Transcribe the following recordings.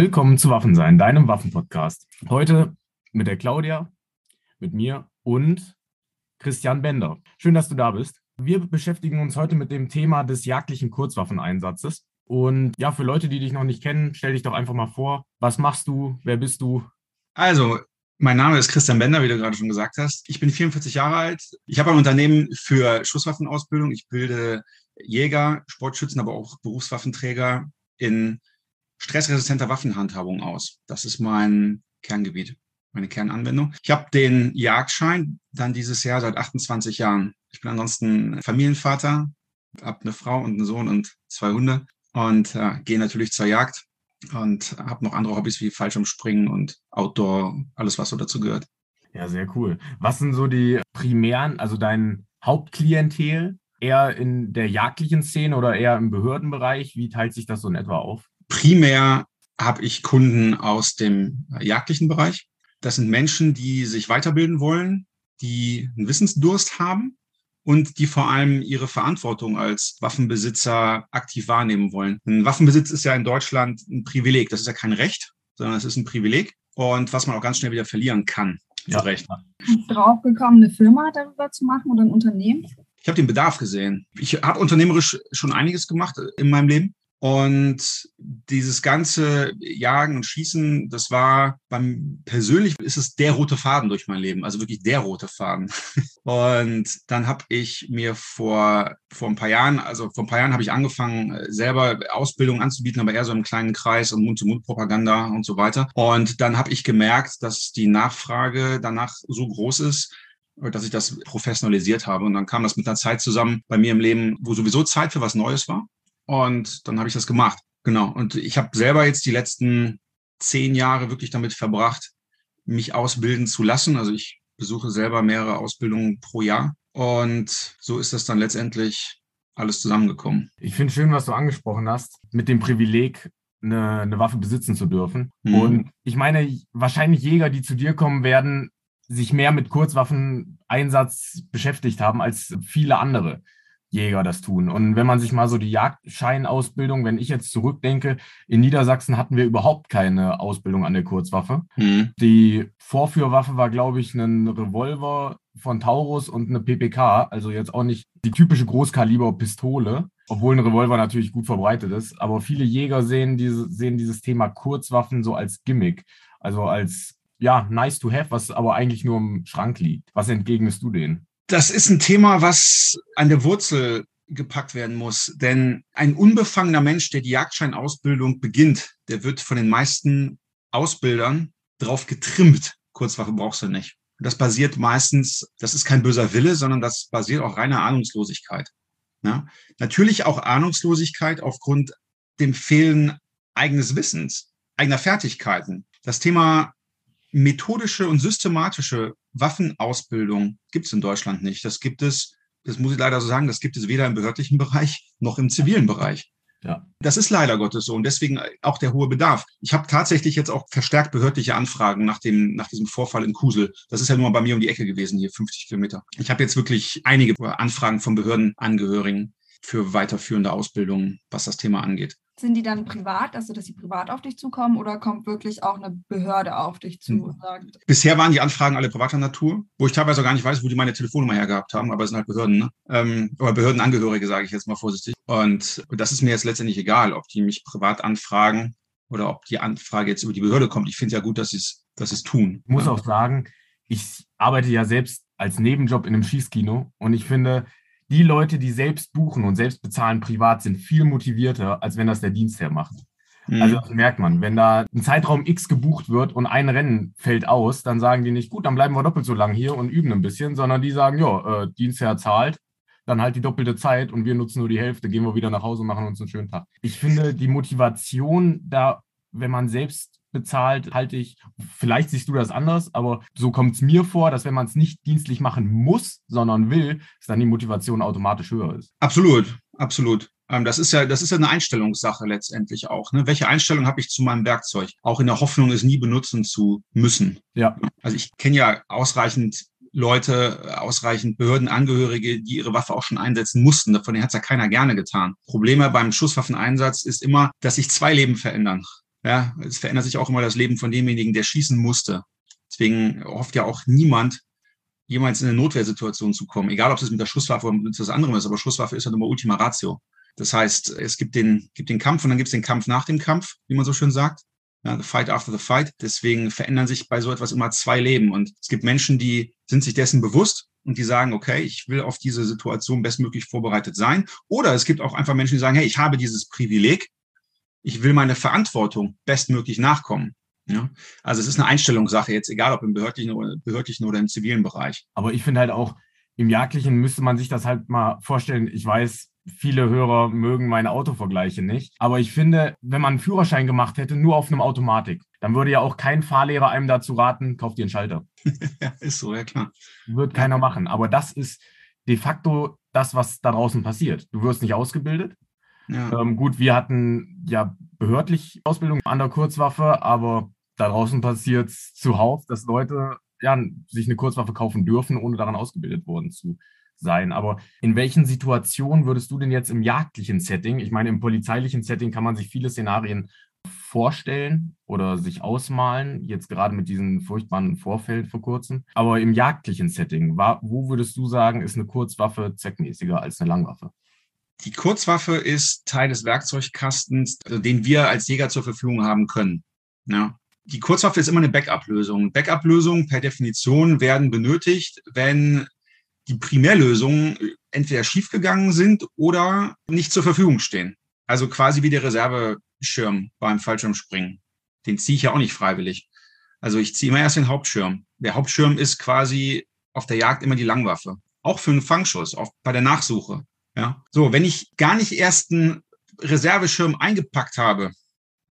Willkommen zu Waffensein, deinem Waffenpodcast. Heute mit der Claudia, mit mir und Christian Bender. Schön, dass du da bist. Wir beschäftigen uns heute mit dem Thema des jagdlichen Kurzwaffeneinsatzes. Und ja, für Leute, die dich noch nicht kennen, stell dich doch einfach mal vor. Was machst du? Wer bist du? Also, mein Name ist Christian Bender, wie du gerade schon gesagt hast. Ich bin 44 Jahre alt. Ich habe ein Unternehmen für Schusswaffenausbildung. Ich bilde Jäger, Sportschützen, aber auch Berufswaffenträger in stressresistenter Waffenhandhabung aus. Das ist mein Kerngebiet, meine Kernanwendung. Ich habe den Jagdschein dann dieses Jahr seit 28 Jahren. Ich bin ansonsten Familienvater, habe eine Frau und einen Sohn und zwei Hunde und äh, gehe natürlich zur Jagd und habe noch andere Hobbys wie Fallschirmspringen und Outdoor, alles was so dazu gehört. Ja, sehr cool. Was sind so die primären, also dein Hauptklientel? Eher in der jagdlichen Szene oder eher im Behördenbereich? Wie teilt sich das so in etwa auf? Primär habe ich Kunden aus dem jagdlichen Bereich. Das sind Menschen, die sich weiterbilden wollen, die einen Wissensdurst haben und die vor allem ihre Verantwortung als Waffenbesitzer aktiv wahrnehmen wollen. Ein Waffenbesitz ist ja in Deutschland ein Privileg. Das ist ja kein Recht, sondern es ist ein Privileg und was man auch ganz schnell wieder verlieren kann. Ja. Recht. Draufgekommen, eine Firma darüber zu machen oder ein Unternehmen? Ich habe den Bedarf gesehen. Ich habe unternehmerisch schon einiges gemacht in meinem Leben und dieses ganze Jagen und Schießen, das war beim persönlich ist es der rote Faden durch mein Leben, also wirklich der rote Faden. Und dann habe ich mir vor vor ein paar Jahren, also vor ein paar Jahren habe ich angefangen, selber Ausbildung anzubieten, aber eher so im kleinen Kreis und Mund-zu-Mund-Propaganda und so weiter. Und dann habe ich gemerkt, dass die Nachfrage danach so groß ist, dass ich das professionalisiert habe. Und dann kam das mit einer Zeit zusammen bei mir im Leben, wo sowieso Zeit für was Neues war. Und dann habe ich das gemacht. Genau. Und ich habe selber jetzt die letzten zehn Jahre wirklich damit verbracht, mich ausbilden zu lassen. Also ich besuche selber mehrere Ausbildungen pro Jahr. Und so ist das dann letztendlich alles zusammengekommen. Ich finde schön, was du angesprochen hast, mit dem Privileg, eine, eine Waffe besitzen zu dürfen. Mhm. Und ich meine, wahrscheinlich Jäger, die zu dir kommen, werden sich mehr mit Kurzwaffeneinsatz beschäftigt haben als viele andere. Jäger das tun. Und wenn man sich mal so die Jagdscheinausbildung, wenn ich jetzt zurückdenke, in Niedersachsen hatten wir überhaupt keine Ausbildung an der Kurzwaffe. Mhm. Die Vorführwaffe war, glaube ich, ein Revolver von Taurus und eine PPK, also jetzt auch nicht die typische Großkaliber-Pistole, obwohl ein Revolver natürlich gut verbreitet ist. Aber viele Jäger sehen, diese, sehen dieses Thema Kurzwaffen so als Gimmick, also als ja, nice to have, was aber eigentlich nur im Schrank liegt. Was entgegnest du denen? Das ist ein Thema, was an der Wurzel gepackt werden muss. Denn ein unbefangener Mensch, der die Jagdscheinausbildung beginnt, der wird von den meisten Ausbildern drauf getrimmt. Kurzwaffe brauchst du nicht. Das basiert meistens, das ist kein böser Wille, sondern das basiert auf reiner Ahnungslosigkeit. Ja? Natürlich auch Ahnungslosigkeit aufgrund dem Fehlen eigenes Wissens, eigener Fertigkeiten. Das Thema methodische und systematische Waffenausbildung gibt es in Deutschland nicht. Das gibt es, das muss ich leider so sagen, das gibt es weder im behördlichen Bereich noch im zivilen Bereich. Ja. Das ist leider Gottes so und deswegen auch der hohe Bedarf. Ich habe tatsächlich jetzt auch verstärkt behördliche Anfragen nach dem nach diesem Vorfall in Kusel. Das ist ja nur mal bei mir um die Ecke gewesen, hier 50 Kilometer. Ich habe jetzt wirklich einige Anfragen von Behördenangehörigen für weiterführende Ausbildungen, was das Thema angeht. Sind die dann privat, also dass sie privat auf dich zukommen oder kommt wirklich auch eine Behörde auf dich zu? Hm. Sagt, Bisher waren die Anfragen alle privater Natur, wo ich teilweise auch gar nicht weiß, wo die meine Telefonnummer hergehabt haben, aber es sind halt Behörden, ne? ähm, oder Behördenangehörige, sage ich jetzt mal vorsichtig. Und das ist mir jetzt letztendlich egal, ob die mich privat anfragen oder ob die Anfrage jetzt über die Behörde kommt. Ich finde ja gut, dass sie es dass es tun. Ich muss ja. auch sagen, ich arbeite ja selbst als Nebenjob in einem Schießkino und ich finde, die Leute, die selbst buchen und selbst bezahlen privat, sind viel motivierter, als wenn das der Dienstherr macht. Mhm. Also das merkt man. Wenn da ein Zeitraum X gebucht wird und ein Rennen fällt aus, dann sagen die nicht, gut, dann bleiben wir doppelt so lang hier und üben ein bisschen, sondern die sagen, ja, äh, Dienstherr zahlt, dann halt die doppelte Zeit und wir nutzen nur die Hälfte, gehen wir wieder nach Hause und machen uns einen schönen Tag. Ich finde die Motivation da, wenn man selbst bezahlt, halte ich, vielleicht siehst du das anders, aber so kommt es mir vor, dass wenn man es nicht dienstlich machen muss, sondern will, dass dann die Motivation automatisch höher ist. Absolut, absolut. Ähm, das ist ja, das ist ja eine Einstellungssache letztendlich auch. Ne? Welche Einstellung habe ich zu meinem Werkzeug? Auch in der Hoffnung, es nie benutzen zu müssen. Ja. Also ich kenne ja ausreichend Leute, ausreichend Behördenangehörige, die ihre Waffe auch schon einsetzen mussten. Davon hat es ja keiner gerne getan. Probleme beim Schusswaffeneinsatz ist immer, dass sich zwei Leben verändern Ja, es verändert sich auch immer das Leben von demjenigen, der schießen musste. Deswegen hofft ja auch niemand, jemals in eine Notwehrsituation zu kommen. Egal, ob es mit der Schusswaffe oder mit etwas anderem ist, aber Schusswaffe ist ja nur Ultima Ratio. Das heißt, es gibt den, gibt den Kampf und dann gibt es den Kampf nach dem Kampf, wie man so schön sagt. Ja, the fight after the fight. Deswegen verändern sich bei so etwas immer zwei Leben. Und es gibt Menschen, die sind sich dessen bewusst und die sagen, okay, ich will auf diese Situation bestmöglich vorbereitet sein. Oder es gibt auch einfach Menschen, die sagen, hey, ich habe dieses Privileg, ich will meine Verantwortung bestmöglich nachkommen. Ja? Also es ist eine Einstellungssache jetzt, egal ob im behördlichen oder, behördlichen oder im zivilen Bereich. Aber ich finde halt auch, im Jagdlichen müsste man sich das halt mal vorstellen. Ich weiß, viele Hörer mögen meine Autovergleiche nicht. Aber ich finde, wenn man einen Führerschein gemacht hätte, nur auf einem Automatik, dann würde ja auch kein Fahrlehrer einem dazu raten, kauft dir einen Schalter. ja, ist so, ja klar. Wird keiner machen. Aber das ist de facto das, was da draußen passiert. Du wirst nicht ausgebildet. Ja. Ähm, gut, wir hatten ja behördlich Ausbildung an der Kurzwaffe, aber da draußen passiert es zuhauf, dass Leute ja, sich eine Kurzwaffe kaufen dürfen, ohne daran ausgebildet worden zu sein. Aber in welchen Situationen würdest du denn jetzt im jagdlichen Setting, ich meine, im polizeilichen Setting kann man sich viele Szenarien vorstellen oder sich ausmalen, jetzt gerade mit diesem furchtbaren Vorfeld vor kurzem. Aber im jagdlichen Setting, wo würdest du sagen, ist eine Kurzwaffe zweckmäßiger als eine Langwaffe? Die Kurzwaffe ist Teil des Werkzeugkastens, den wir als Jäger zur Verfügung haben können. Ja. Die Kurzwaffe ist immer eine Backup-Lösung. Backup-Lösungen per Definition werden benötigt, wenn die Primärlösungen entweder schiefgegangen sind oder nicht zur Verfügung stehen. Also quasi wie der Reserveschirm beim Fallschirmspringen. Den ziehe ich ja auch nicht freiwillig. Also ich ziehe immer erst den Hauptschirm. Der Hauptschirm ist quasi auf der Jagd immer die Langwaffe. Auch für einen Fangschuss, auch bei der Nachsuche. Ja. So, wenn ich gar nicht erst einen Reserveschirm eingepackt habe,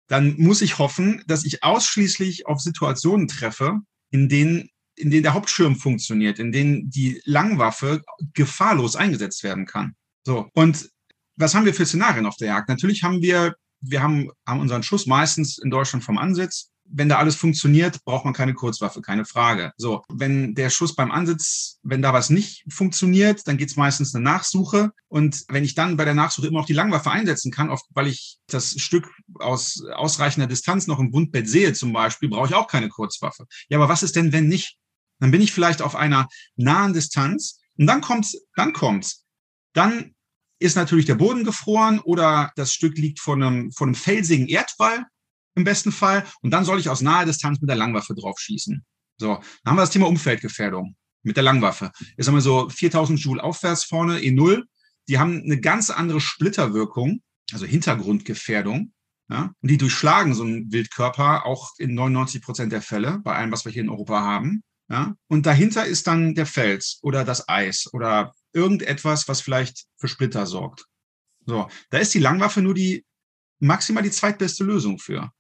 dann muss ich hoffen, dass ich ausschließlich auf Situationen treffe, in denen in denen der Hauptschirm funktioniert, in denen die Langwaffe gefahrlos eingesetzt werden kann. So. Und was haben wir für Szenarien auf der Jagd? Natürlich haben wir, wir haben, haben unseren Schuss meistens in Deutschland vom Ansitz. Wenn da alles funktioniert, braucht man keine Kurzwaffe, keine Frage. So, wenn der Schuss beim Ansitz, wenn da was nicht funktioniert, dann geht's meistens eine Nachsuche. Und wenn ich dann bei der Nachsuche immer noch die Langwaffe einsetzen kann, oft, weil ich das Stück aus ausreichender Distanz noch im Wundbett sehe zum Beispiel, brauche ich auch keine Kurzwaffe. Ja, aber was ist denn, wenn nicht? Dann bin ich vielleicht auf einer nahen Distanz und dann kommt's, dann kommt's. Dann ist natürlich der Boden gefroren oder das Stück liegt vor einem, vor einem felsigen Erdwall im besten Fall und dann soll ich aus naher Distanz mit der Langwaffe drauf schießen. So, dann haben wir das Thema Umfeldgefährdung mit der Langwaffe. Jetzt haben wir so 4000 Joule aufwärts vorne, E0. Die haben eine ganz andere Splitterwirkung, also Hintergrundgefährdung. Ja, und die durchschlagen so einen Wildkörper auch in 99 Prozent der Fälle bei allem, was wir hier in Europa haben. Ja? Und dahinter ist dann der Fels oder das Eis oder irgendetwas, was vielleicht für Splitter sorgt. So, da ist die Langwaffe nur die maximal die zweitbeste Lösung für.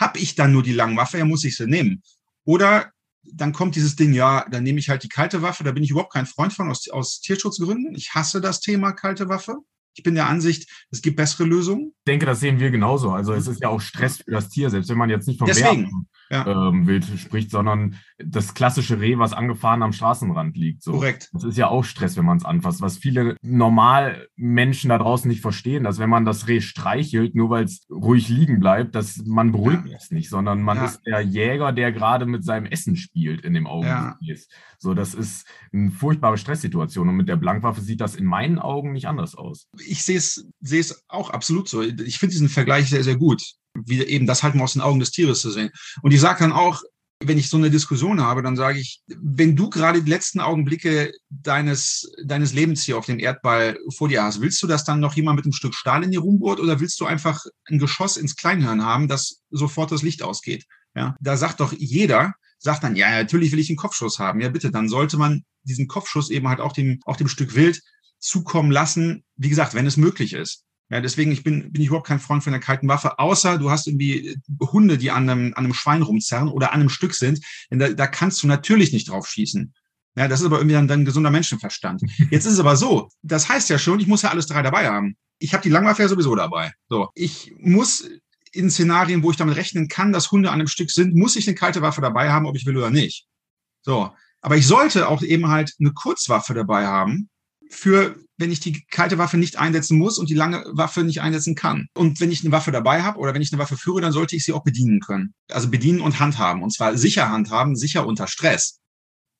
Hab ich dann nur die Langwaffe, ja, muss ich sie nehmen. Oder dann kommt dieses Ding, ja, dann nehme ich halt die kalte Waffe, da bin ich überhaupt kein Freund von aus, aus Tierschutzgründen. Ich hasse das Thema kalte Waffe. Ich bin der Ansicht, es gibt bessere Lösungen. Ich denke, das sehen wir genauso. Also es ist ja auch Stress für das Tier, selbst wenn man jetzt nicht vom Deswegen, ja. ähm, Wild spricht, sondern das klassische Reh, was angefahren am Straßenrand liegt. So. Korrekt. Das ist ja auch Stress, wenn man es anfasst. Was viele normal Menschen da draußen nicht verstehen, dass wenn man das Reh streichelt, nur weil es ruhig liegen bleibt, dass man beruhigt ja. es nicht, sondern man ja. ist der Jäger, der gerade mit seinem Essen spielt in dem Augenblick. Ja. So, das ist eine furchtbare Stresssituation. Und mit der Blankwaffe sieht das in meinen Augen nicht anders aus. Ich sehe es, sehe es auch absolut so. Ich finde diesen Vergleich sehr, sehr gut. Wie eben das halt mal aus den Augen des Tieres zu sehen. Und ich sage dann auch, wenn ich so eine Diskussion habe, dann sage ich, wenn du gerade die letzten Augenblicke deines, deines Lebens hier auf dem Erdball vor dir hast, willst du, dass dann noch jemand mit einem Stück Stahl in dir rumbohrt oder willst du einfach ein Geschoss ins Kleinhirn haben, dass sofort das Licht ausgeht? Ja, da sagt doch jeder, sagt dann, ja, natürlich will ich einen Kopfschuss haben. Ja, bitte, dann sollte man diesen Kopfschuss eben halt auch dem, auch dem Stück Wild zukommen lassen, wie gesagt, wenn es möglich ist. Ja, deswegen ich bin, bin ich überhaupt kein Freund von der kalten Waffe, außer du hast irgendwie Hunde, die an einem, an einem Schwein rumzerren oder an einem Stück sind. Denn da, da kannst du natürlich nicht drauf schießen. Ja, das ist aber irgendwie dann, dann gesunder Menschenverstand. Jetzt ist es aber so, das heißt ja schon, ich muss ja alles drei dabei haben. Ich habe die Langwaffe ja sowieso dabei. So, ich muss in Szenarien, wo ich damit rechnen kann, dass Hunde an einem Stück sind, muss ich eine kalte Waffe dabei haben, ob ich will oder nicht. So, aber ich sollte auch eben halt eine Kurzwaffe dabei haben, für, wenn ich die kalte Waffe nicht einsetzen muss und die lange Waffe nicht einsetzen kann. Und wenn ich eine Waffe dabei habe oder wenn ich eine Waffe führe, dann sollte ich sie auch bedienen können. Also bedienen und handhaben. Und zwar sicher handhaben, sicher unter Stress.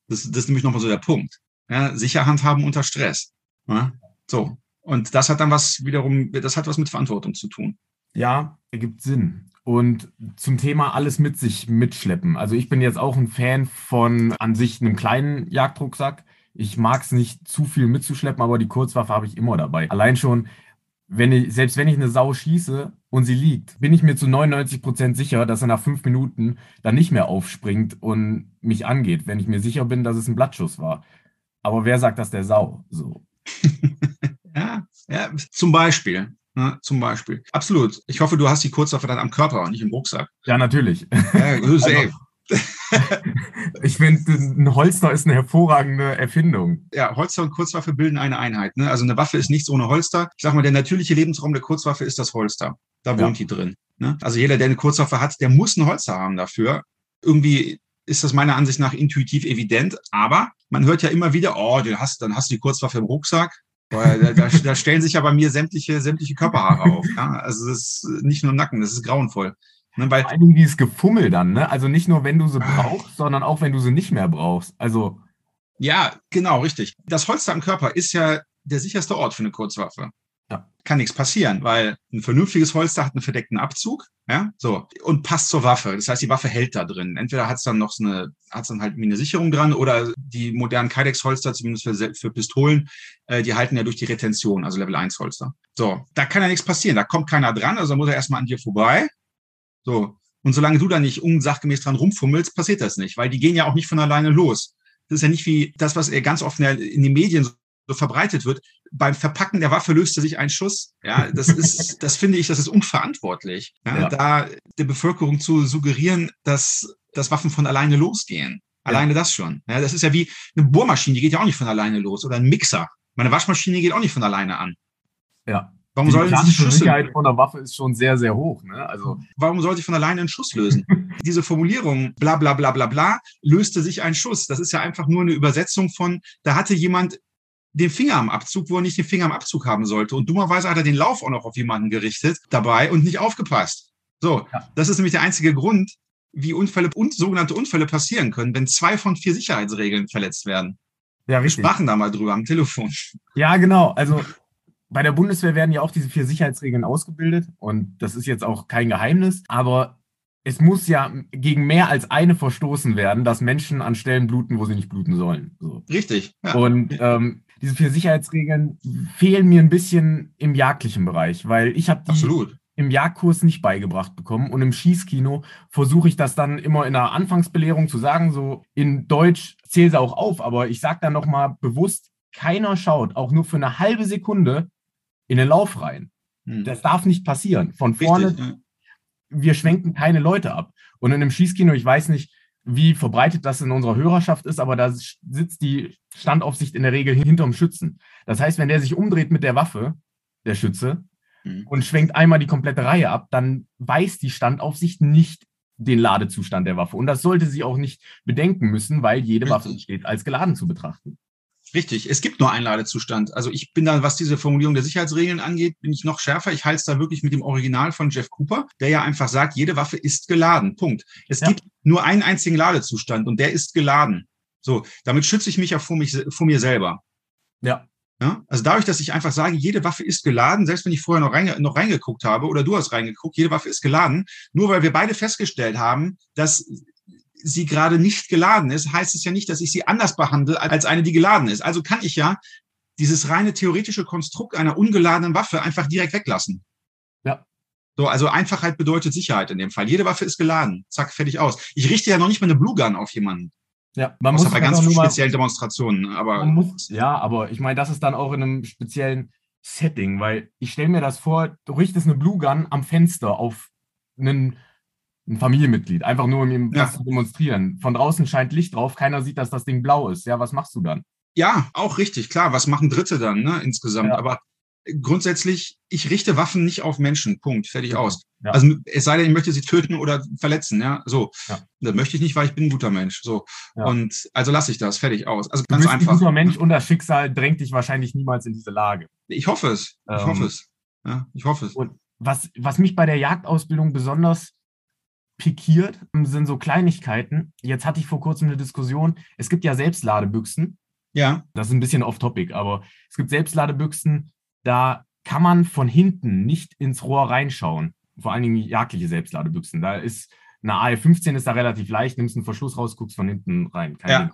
Das, das ist nämlich nochmal so der Punkt. Ja, sicher handhaben unter Stress. Ja, so. Und das hat dann was wiederum, das hat was mit Verantwortung zu tun. Ja, ergibt Sinn. Und zum Thema alles mit sich mitschleppen. Also ich bin jetzt auch ein Fan von an sich einem kleinen Jagdrucksack. Ich mag es nicht zu viel mitzuschleppen, aber die Kurzwaffe habe ich immer dabei. Allein schon, wenn ich, selbst wenn ich eine Sau schieße und sie liegt, bin ich mir zu 99 Prozent sicher, dass er nach fünf Minuten dann nicht mehr aufspringt und mich angeht, wenn ich mir sicher bin, dass es ein Blattschuss war. Aber wer sagt das der Sau? So. ja, ja, zum Beispiel. Ne, zum Beispiel. Absolut. Ich hoffe, du hast die Kurzwaffe dann am Körper und nicht im Rucksack. Ja, natürlich. Ja, also, ich finde, ein Holster ist eine hervorragende Erfindung. Ja, Holster und Kurzwaffe bilden eine Einheit. Ne? Also eine Waffe ist nichts ohne Holster. Ich sag mal, der natürliche Lebensraum der Kurzwaffe ist das Holster. Da wohnt ja. die drin. Ne? Also jeder, der eine Kurzwaffe hat, der muss ein Holster haben dafür. Irgendwie ist das meiner Ansicht nach intuitiv evident, aber man hört ja immer wieder, oh, du hast, dann hast du die Kurzwaffe im Rucksack. Da, da, da, stellen sich ja bei mir sämtliche, sämtliche Körperhaare auf. Ja? Also das ist nicht nur Nacken, das ist grauenvoll. Ne, weil Vor allem dieses Gefummel dann, ne? Also nicht nur, wenn du sie ah. brauchst, sondern auch, wenn du sie nicht mehr brauchst. Also. Ja, genau, richtig. Das Holster am Körper ist ja der sicherste Ort für eine Kurzwaffe. Ja. Kann nichts passieren, weil ein vernünftiges Holster hat einen verdeckten Abzug, ja, so, und passt zur Waffe. Das heißt, die Waffe hält da drin. Entweder hat es dann noch so eine, hat dann halt eine Sicherung dran oder die modernen Kydex-Holster, zumindest für, für Pistolen, äh, die halten ja durch die Retention, also Level 1 Holster. So, da kann ja nichts passieren. Da kommt keiner dran, also muss er erstmal an dir vorbei. So. Und solange du da nicht unsachgemäß dran rumfummelst, passiert das nicht, weil die gehen ja auch nicht von alleine los. Das ist ja nicht wie das, was ganz oft in den Medien so verbreitet wird. Beim Verpacken der Waffe löste sich ein Schuss. Ja, das ist, das finde ich, das ist unverantwortlich. Ja, ja. Da der Bevölkerung zu suggerieren, dass, dass Waffen von alleine losgehen. Alleine ja. das schon. Ja, das ist ja wie eine Bohrmaschine, die geht ja auch nicht von alleine los. Oder ein Mixer. Meine Waschmaschine geht auch nicht von alleine an. Ja. Warum die sollen Schüsse? Sicherheit von der Waffe ist schon sehr, sehr hoch. Ne? Also warum sollte ich von alleine einen Schuss lösen? Diese Formulierung, bla bla bla bla bla, löste sich ein Schuss. Das ist ja einfach nur eine Übersetzung von, da hatte jemand den Finger am Abzug, wo er nicht den Finger am Abzug haben sollte. Und dummerweise hat er den Lauf auch noch auf jemanden gerichtet dabei und nicht aufgepasst. So, ja. das ist nämlich der einzige Grund, wie Unfälle und sogenannte Unfälle passieren können, wenn zwei von vier Sicherheitsregeln verletzt werden. Ja, richtig. Wir sprachen da mal drüber am Telefon. Ja, genau. Also bei der Bundeswehr werden ja auch diese vier Sicherheitsregeln ausgebildet und das ist jetzt auch kein Geheimnis, aber es muss ja gegen mehr als eine verstoßen werden, dass Menschen an Stellen bluten, wo sie nicht bluten sollen. So. Richtig. Ja. Und ähm, diese vier Sicherheitsregeln fehlen mir ein bisschen im jagdlichen Bereich, weil ich habe die Absolut. im Jagdkurs nicht beigebracht bekommen und im Schießkino versuche ich das dann immer in der Anfangsbelehrung zu sagen, so in Deutsch zähle sie auch auf, aber ich sage dann nochmal bewusst, keiner schaut auch nur für eine halbe Sekunde in den Lauf rein. Hm. Das darf nicht passieren. Von vorne, Richtig, ja. wir schwenken keine Leute ab. Und in einem Schießkino, ich weiß nicht, wie verbreitet das in unserer Hörerschaft ist, aber da sitzt die Standaufsicht in der Regel hinterm Schützen. Das heißt, wenn der sich umdreht mit der Waffe, der Schütze, hm. und schwenkt einmal die komplette Reihe ab, dann weiß die Standaufsicht nicht den Ladezustand der Waffe. Und das sollte sie auch nicht bedenken müssen, weil jede Waffe steht als geladen zu betrachten. Richtig, es gibt nur einen Ladezustand. Also ich bin da, was diese Formulierung der Sicherheitsregeln angeht, bin ich noch schärfer. Ich halte es da wirklich mit dem Original von Jeff Cooper, der ja einfach sagt, jede Waffe ist geladen. Punkt. Es ja. gibt nur einen einzigen Ladezustand und der ist geladen. So, damit schütze ich mich ja vor, mich, vor mir selber. Ja. ja. Also dadurch, dass ich einfach sage, jede Waffe ist geladen, selbst wenn ich vorher noch, reinge noch reingeguckt habe oder du hast reingeguckt, jede Waffe ist geladen, nur weil wir beide festgestellt haben, dass sie gerade nicht geladen ist, heißt es ja nicht, dass ich sie anders behandle als eine, die geladen ist. Also kann ich ja dieses reine theoretische Konstrukt einer ungeladenen Waffe einfach direkt weglassen. Ja. So, also Einfachheit bedeutet Sicherheit in dem Fall. Jede Waffe ist geladen. Zack, fertig aus. Ich richte ja noch nicht mal eine Blue Gun auf jemanden. Ja, man Außer muss bei ganz speziellen Demonstrationen. Aber muss, ja, aber ich meine, das ist dann auch in einem speziellen Setting, weil ich stelle mir das vor, du richtest eine Blue Gun am Fenster auf einen ein Familienmitglied, einfach nur um ihm ja. was zu demonstrieren. Von draußen scheint Licht drauf, keiner sieht, dass das Ding blau ist. Ja, was machst du dann? Ja, auch richtig, klar. Was machen Dritte dann, ne, insgesamt? Ja. Aber grundsätzlich, ich richte Waffen nicht auf Menschen. Punkt. Fertig aus. Ja. Also es sei denn, ich möchte sie töten oder verletzen, ja. So. Ja. Das möchte ich nicht, weil ich bin ein guter Mensch. So. Ja. Und also lasse ich das, fertig aus. Also ganz bist ein einfach. guter Mensch und das Schicksal drängt dich wahrscheinlich niemals in diese Lage. Ich hoffe es. Ich Ähm, hoffe es. Ja, ich hoffe es. Und was, was mich bei der Jagdausbildung besonders pikiert, sind so Kleinigkeiten. Jetzt hatte ich vor kurzem eine Diskussion. Es gibt ja Selbstladebüchsen. Ja, Das ist ein bisschen off-topic, aber es gibt Selbstladebüchsen, da kann man von hinten nicht ins Rohr reinschauen. Vor allen Dingen jagdliche Selbstladebüchsen. Da ist eine AR-15 ist da relativ leicht, nimmst einen Verschluss raus, guckst von hinten rein. Kein Ja. Ding.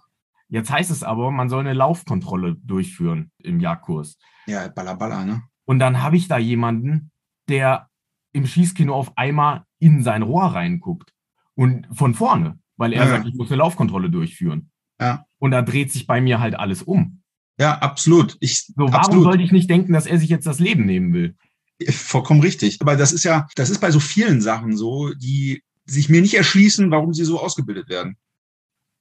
Jetzt heißt es aber, man soll eine Laufkontrolle durchführen im Jagdkurs. ja, baller, baller, ne? Und dann habe ich da jemanden, der im Schießkino auf einmal in sein Rohr reinguckt. Und von vorne, weil er Ja. sagt, ich muss eine Laufkontrolle durchführen. Ja. Und da dreht sich bei mir halt alles um. Ja, absolut. Ich, So, warum absolut. sollte ich nicht denken, dass er sich jetzt das Leben nehmen will? Vollkommen richtig. Aber das ist ja, das ist bei so vielen Sachen so, die sich mir nicht erschließen, warum sie so ausgebildet werden.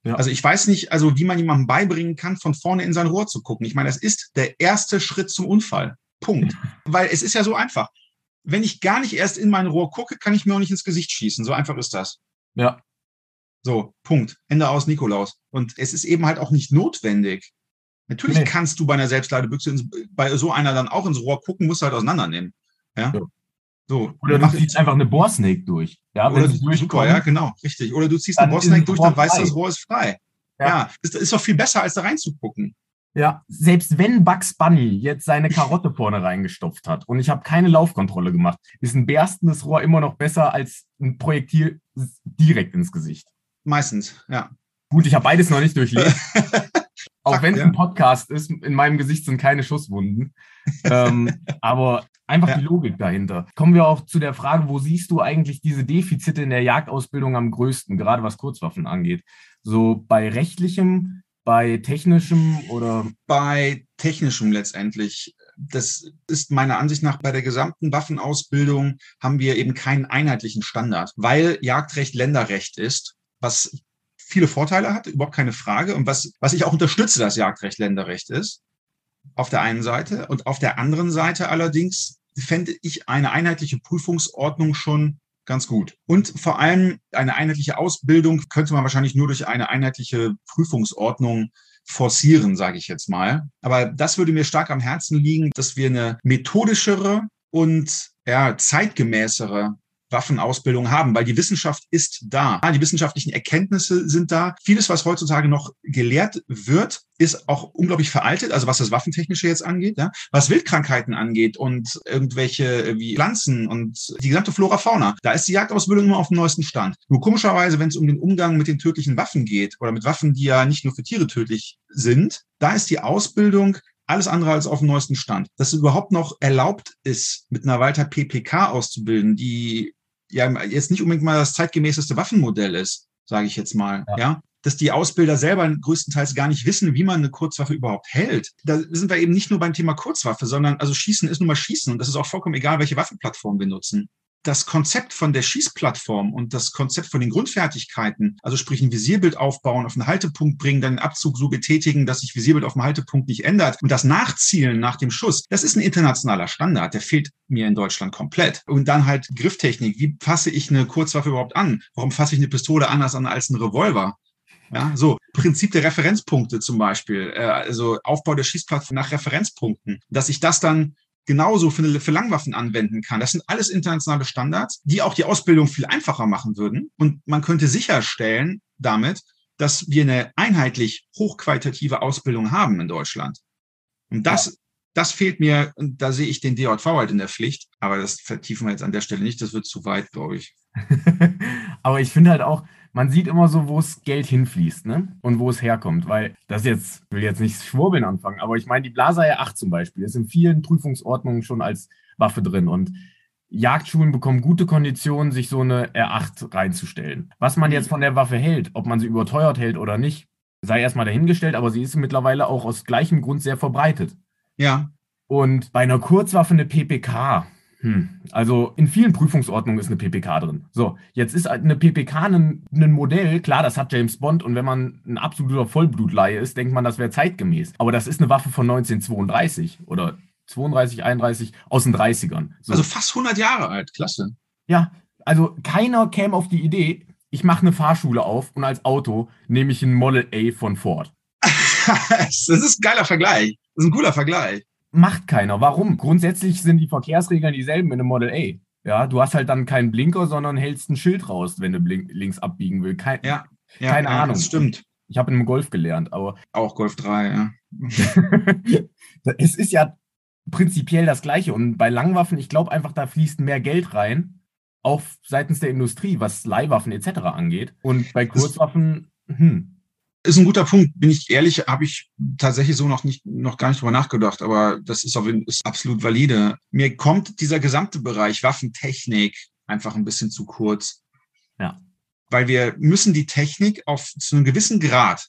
Ja. Also ich weiß nicht, also wie man jemandem beibringen kann, von vorne in sein Rohr zu gucken. Ich meine, das ist der erste Schritt zum Unfall. Punkt. Weil es ist ja so einfach. Wenn ich gar nicht erst in mein Rohr gucke, kann ich mir auch nicht ins Gesicht schießen. So einfach ist das. Ja, So, Punkt. Ende aus Nikolaus. Und es ist eben halt auch nicht notwendig. Natürlich Nee. kannst du bei einer Selbstladebüchse ins, bei so einer dann auch ins Rohr gucken, musst du halt auseinandernehmen. Ja. Ja. So. oder du ziehst einfach eine Bohrsnake durch. Ja, oder du, super, ja, genau, richtig. Oder du ziehst Dann eine das durch, dann weißt du, das Rohr ist frei. Ja. Ja, ist, ist doch viel besser, als da reinzugucken. Ja, selbst wenn Bugs Bunny jetzt seine Karotte vorne reingestopft hat und ich habe keine Laufkontrolle gemacht, ist ein berstendes Rohr immer noch besser als ein Projektil direkt ins Gesicht. Meistens, ja. Gut, ich habe beides noch nicht durchlebt. Auch wenn es ja. ein Podcast ist, in meinem Gesicht sind keine Schusswunden. ähm, aber einfach Ja. die Logik dahinter. Kommen wir auch zu der Frage, wo siehst du eigentlich diese Defizite in der Jagdausbildung am größten, gerade was Kurzwaffen angeht? So bei rechtlichem, bei technischem oder Bei technischem letztendlich. Das ist meiner Ansicht nach bei der gesamten Waffenausbildung haben wir eben keinen einheitlichen Standard, weil Jagdrecht Länderrecht ist, was viele Vorteile hat, überhaupt keine Frage. Und was, was ich auch unterstütze, dass Jagdrecht Länderrecht ist, auf der einen Seite. Und auf der anderen Seite allerdings fände ich eine einheitliche Prüfungsordnung schon ganz gut. Und vor allem eine einheitliche Ausbildung könnte man wahrscheinlich nur durch eine einheitliche Prüfungsordnung forcieren, sage ich jetzt mal. Aber das würde mir stark am Herzen liegen, dass wir eine methodischere und ja, zeitgemäßere Waffenausbildung haben, weil die Wissenschaft ist da. Die wissenschaftlichen Erkenntnisse sind da. Vieles, was heutzutage noch gelehrt wird, ist auch unglaublich veraltet, also was das Waffentechnische jetzt angeht, ja? was Wildkrankheiten angeht und irgendwelche äh, wie Pflanzen und die gesamte Flora, Fauna. Da ist die Jagdausbildung immer auf dem neuesten Stand. Nur komischerweise, wenn es um den Umgang mit den tödlichen Waffen geht oder mit Waffen, die ja nicht nur für Tiere tödlich sind, da ist die Ausbildung alles andere als auf dem neuesten Stand. Dass es überhaupt noch erlaubt ist, mit einer Walter PPK auszubilden, die ja jetzt nicht unbedingt mal das zeitgemäßeste Waffenmodell ist, sage ich jetzt mal, Ja. ja. Dass die Ausbilder selber größtenteils gar nicht wissen, wie man eine Kurzwaffe überhaupt hält. Da sind wir eben nicht nur beim Thema Kurzwaffe, sondern also Schießen ist nun mal Schießen und das ist auch vollkommen egal, welche Waffenplattform wir nutzen das Konzept von der Schießplattform und das Konzept von den Grundfertigkeiten, also sprich ein Visierbild aufbauen, auf einen Haltepunkt bringen, dann den Abzug so betätigen, dass sich Visierbild auf dem Haltepunkt nicht ändert und das Nachzielen nach dem Schuss, das ist ein internationaler Standard, der fehlt mir in Deutschland komplett. Und dann halt Grifftechnik, wie fasse ich eine Kurzwaffe überhaupt an? Warum fasse ich eine Pistole anders an als ein Revolver? Ja, so Prinzip der Referenzpunkte zum Beispiel, äh, also Aufbau der Schießplattform nach Referenzpunkten, dass ich das dann genauso für, für Langwaffen anwenden kann. Das sind alles internationale Standards, die auch die Ausbildung viel einfacher machen würden. Und man könnte sicherstellen damit, dass wir eine einheitlich hochqualitative Ausbildung haben in Deutschland. Und das, das fehlt mir, und da sehe ich den DJV halt in der Pflicht. Aber das vertiefen wir jetzt an der Stelle nicht. Das wird zu weit, glaube ich. Aber ich finde halt auch, man sieht immer so, wo es Geld hinfließt, ne? Und wo es herkommt. Weil das jetzt, ich will jetzt nicht schwurbeln anfangen, aber ich meine, die Blaser R8 zum Beispiel ist in vielen Prüfungsordnungen schon als Waffe drin. Und Jagdschulen bekommen gute Konditionen, sich so eine R8 reinzustellen. Was man jetzt von der Waffe hält, ob man sie überteuert hält oder nicht, sei erstmal dahingestellt, aber sie ist mittlerweile auch aus gleichem Grund sehr verbreitet. Ja, Und bei einer Kurzwaffe eine PPK. Hm. Also in vielen Prüfungsordnungen ist eine PPK drin. So, jetzt ist eine PPK ein, ein Modell, klar, das hat James Bond und wenn man ein absoluter Vollblutlaie ist, denkt man, das wäre zeitgemäß. Aber das ist eine Waffe von 1932 oder 32, 31 aus den 30ern. So. Also fast 100 Jahre alt, klasse. Ja, also keiner käme auf die Idee, ich mache eine Fahrschule auf und als Auto nehme ich ein Model A von Ford. das ist ein geiler Vergleich. Das ist ein cooler Vergleich. Macht keiner. Warum? Grundsätzlich sind die Verkehrsregeln dieselben in einem Model A. Ja, du hast halt dann keinen Blinker, sondern hältst ein Schild raus, wenn du links abbiegen willst. Kein, ja, ja, keine ja, Ahnung. Das stimmt. Ich habe in einem Golf gelernt, aber. Auch Golf 3, ja. es ist ja prinzipiell das Gleiche. Und bei Langwaffen, ich glaube einfach, da fließt mehr Geld rein, auch seitens der Industrie, was Leihwaffen etc. angeht. Und bei Kurzwaffen, hm. Ist ein guter Punkt, bin ich ehrlich, habe ich tatsächlich so noch nicht, noch gar nicht drüber nachgedacht, aber das ist, auf, ist absolut valide. Mir kommt dieser gesamte Bereich Waffentechnik einfach ein bisschen zu kurz. Ja. Weil wir müssen die Technik auf zu einem gewissen Grad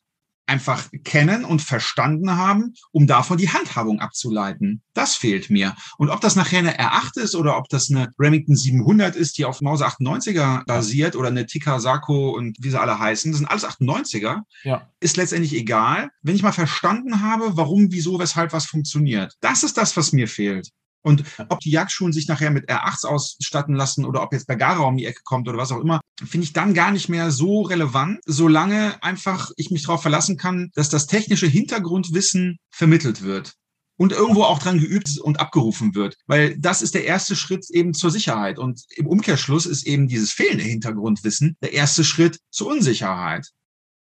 einfach kennen und verstanden haben, um davon die Handhabung abzuleiten. Das fehlt mir. Und ob das nachher eine R8 ist oder ob das eine Remington 700 ist, die auf Mause 98er basiert oder eine Tikka Sako und wie sie alle heißen, das sind alles 98er, ja. ist letztendlich egal, wenn ich mal verstanden habe, warum, wieso, weshalb was funktioniert. Das ist das, was mir fehlt. Und ob die Jagdschulen sich nachher mit R8s ausstatten lassen oder ob jetzt Bergara um die Ecke kommt oder was auch immer, finde ich dann gar nicht mehr so relevant, solange einfach ich mich darauf verlassen kann, dass das technische Hintergrundwissen vermittelt wird und irgendwo auch dran geübt und abgerufen wird. Weil das ist der erste Schritt eben zur Sicherheit. Und im Umkehrschluss ist eben dieses fehlende Hintergrundwissen der erste Schritt zur Unsicherheit.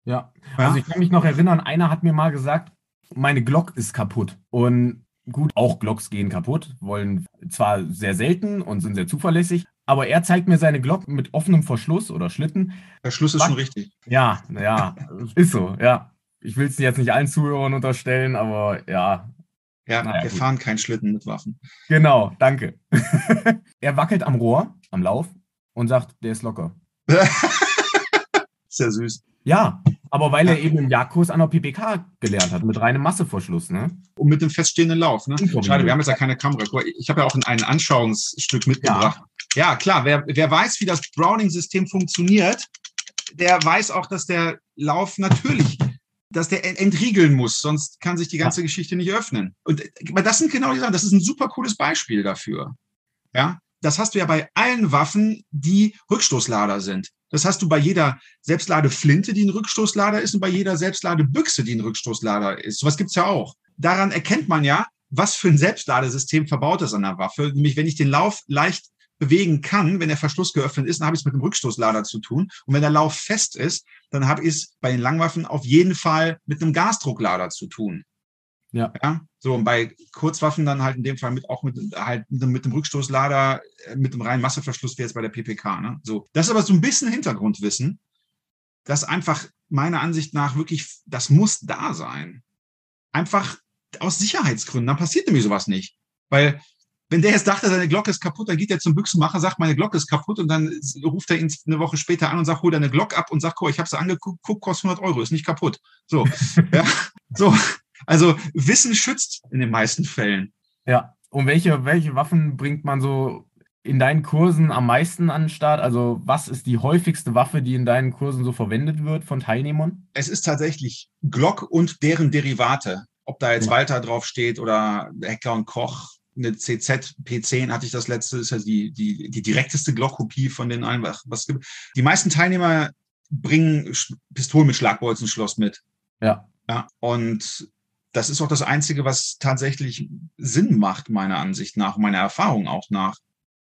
Ja, also ja? ich kann mich noch erinnern, einer hat mir mal gesagt, meine Glock ist kaputt. Und Gut, auch Glocks gehen kaputt, wollen zwar sehr selten und sind sehr zuverlässig, aber er zeigt mir seine Glock mit offenem Verschluss oder Schlitten. Der Schluss ist schon richtig. Ja, ja, ist so, ja. Ich will es jetzt nicht allen Zuhörern unterstellen, aber ja. Ja, naja, wir gut. fahren keinen Schlitten mit Waffen. Genau, danke. er wackelt am Rohr, am Lauf und sagt, der ist locker. Sehr süß. Ja, aber weil er eben im Jagdkurs an der PPK gelernt hat, mit reinem Masseverschluss, ne? Und mit dem feststehenden Lauf, ne? Schade, wir haben jetzt ja keine Kamera. Ich habe ja auch ein Anschauungsstück mitgebracht. Ja, ja klar, wer, wer weiß, wie das Browning-System funktioniert, der weiß auch, dass der Lauf natürlich dass der entriegeln muss, sonst kann sich die ganze ja. Geschichte nicht öffnen. Und das sind genau die Sachen, das ist ein super cooles Beispiel dafür. Ja, das hast du ja bei allen Waffen, die Rückstoßlader sind. Das hast du bei jeder Selbstladeflinte, die ein Rückstoßlader ist, und bei jeder Selbstladebüchse, die ein Rückstoßlader ist. Sowas gibt's ja auch. Daran erkennt man ja, was für ein Selbstladesystem verbaut ist an der Waffe. Nämlich, wenn ich den Lauf leicht bewegen kann, wenn der Verschluss geöffnet ist, dann habe ich es mit dem Rückstoßlader zu tun. Und wenn der Lauf fest ist, dann habe ich es bei den Langwaffen auf jeden Fall mit einem Gasdrucklader zu tun. Ja. ja. So, und bei Kurzwaffen dann halt in dem Fall mit auch mit, halt mit dem Rückstoßlader, äh, mit dem reinen Masseverschluss wie jetzt bei der PPK. Ne? So. Das ist aber so ein bisschen Hintergrundwissen, das einfach meiner Ansicht nach wirklich, das muss da sein. Einfach aus Sicherheitsgründen. Dann passiert nämlich sowas nicht. Weil wenn der jetzt dachte, seine Glocke ist kaputt, dann geht er zum Büchsenmacher, sagt, meine Glocke ist kaputt und dann ruft er ihn eine Woche später an und sagt, hol deine Glock ab und sagt, guck, ich habe sie angeguckt, kostet 100 Euro, ist nicht kaputt. So, ja, so. Also Wissen schützt in den meisten Fällen. Ja. Und welche, welche Waffen bringt man so in deinen Kursen am meisten an den Start? Also was ist die häufigste Waffe, die in deinen Kursen so verwendet wird von Teilnehmern? Es ist tatsächlich Glock und deren Derivate. Ob da jetzt ja. Walter draufsteht oder Heckler und Koch, eine CZ P10 hatte ich das letzte, ist ja die, die, die direkteste Glock-Kopie von den allen, was gibt. Die meisten Teilnehmer bringen Pistolen mit Schlagbolzenschloss mit. Ja. Ja, und das ist auch das Einzige, was tatsächlich Sinn macht, meiner Ansicht nach, meiner Erfahrung auch nach.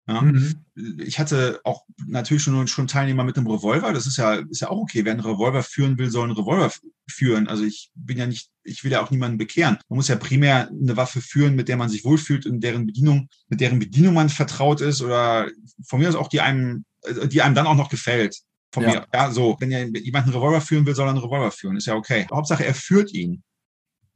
Ja? Mhm. Ich hatte auch natürlich schon, schon Teilnehmer mit einem Revolver. Das ist ja, ist ja auch okay. Wer einen Revolver führen will, soll einen Revolver führen. Also ich bin ja nicht, ich will ja auch niemanden bekehren. Man muss ja primär eine Waffe führen, mit der man sich wohlfühlt und deren Bedienung, mit deren Bedienung man vertraut ist oder von mir aus auch die einem, die einem dann auch noch gefällt. Von ja. mir. Ja, so. Wenn jemand einen Revolver führen will, soll er einen Revolver führen. Ist ja okay. Hauptsache, er führt ihn.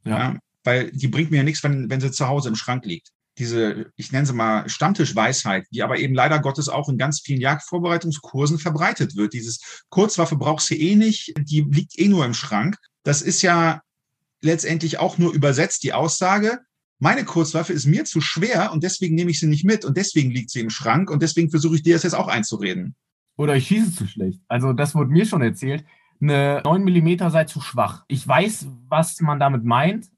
Ja. ja. Weil die bringt mir ja nichts, wenn, wenn sie zu Hause im Schrank liegt. Diese, ich nenne sie mal Stammtischweisheit, die aber eben leider Gottes auch in ganz vielen Jagdvorbereitungskursen verbreitet wird. Dieses Kurzwaffe brauchst du eh nicht, die liegt eh nur im Schrank. Das ist ja letztendlich auch nur übersetzt die Aussage, meine Kurzwaffe ist mir zu schwer und deswegen nehme ich sie nicht mit und deswegen liegt sie im Schrank und deswegen versuche ich dir das jetzt auch einzureden. Oder ich schieße zu schlecht. Also das wurde mir schon erzählt eine 9 mm sei zu schwach. Ich weiß, was man damit meint,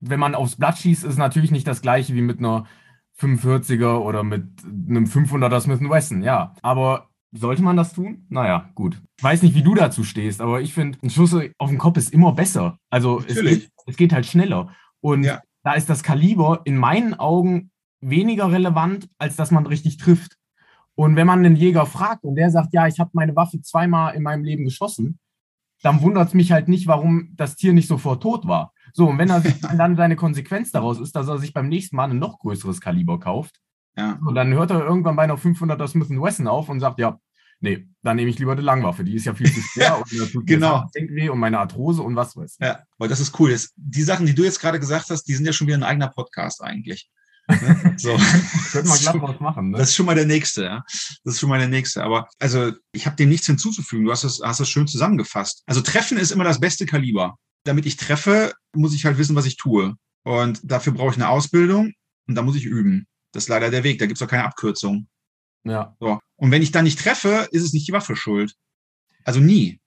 wenn man aufs Blatt schießt, ist es natürlich nicht das gleiche wie mit einer 45er oder mit einem 500er Smith Wesson, ja. Aber sollte man das tun? Naja, gut. Ich weiß nicht, wie du dazu stehst, aber ich finde, ein Schuss auf den Kopf ist immer besser. Also es geht, es geht, halt schneller. Und ja. da ist das Kaliber in meinen Augen weniger relevant, als dass man richtig trifft. Und wenn man einen Jäger fragt und der sagt, ja, ich habe meine Waffe zweimal in meinem Leben geschossen, dann wundert es mich halt nicht, warum das Tier nicht sofort tot war. So, und wenn er sich dann seine Konsequenz daraus ist, dass er sich beim nächsten Mal ein noch größeres Kaliber kauft, ja. so, dann hört er irgendwann bei einer 500er Smith Wesson auf und sagt, ja, nee, dann nehme ich lieber die Langwaffe. Die ist ja viel zu schwer und da tut genau. weh und meine Arthrose und was weiß ich. Ja, aber das ist cool. die Sachen, die du jetzt gerade gesagt hast, die sind ja schon wieder ein eigener Podcast eigentlich. Ne? So. Könnte man glatt was machen. Ne? Das ist schon mal der nächste, ja. Das ist schon mal der nächste. Aber also ich habe dem nichts hinzuzufügen. Du hast es, hast es schön zusammengefasst. Also Treffen ist immer das beste Kaliber. Damit ich treffe, muss ich halt wissen, was ich tue. Und dafür brauche ich eine Ausbildung und da muss ich üben. Das ist leider der Weg. Da gibt es auch keine Abkürzung. Ja. So. Und wenn ich dann nicht treffe, ist es nicht die Waffe schuld. Also nie.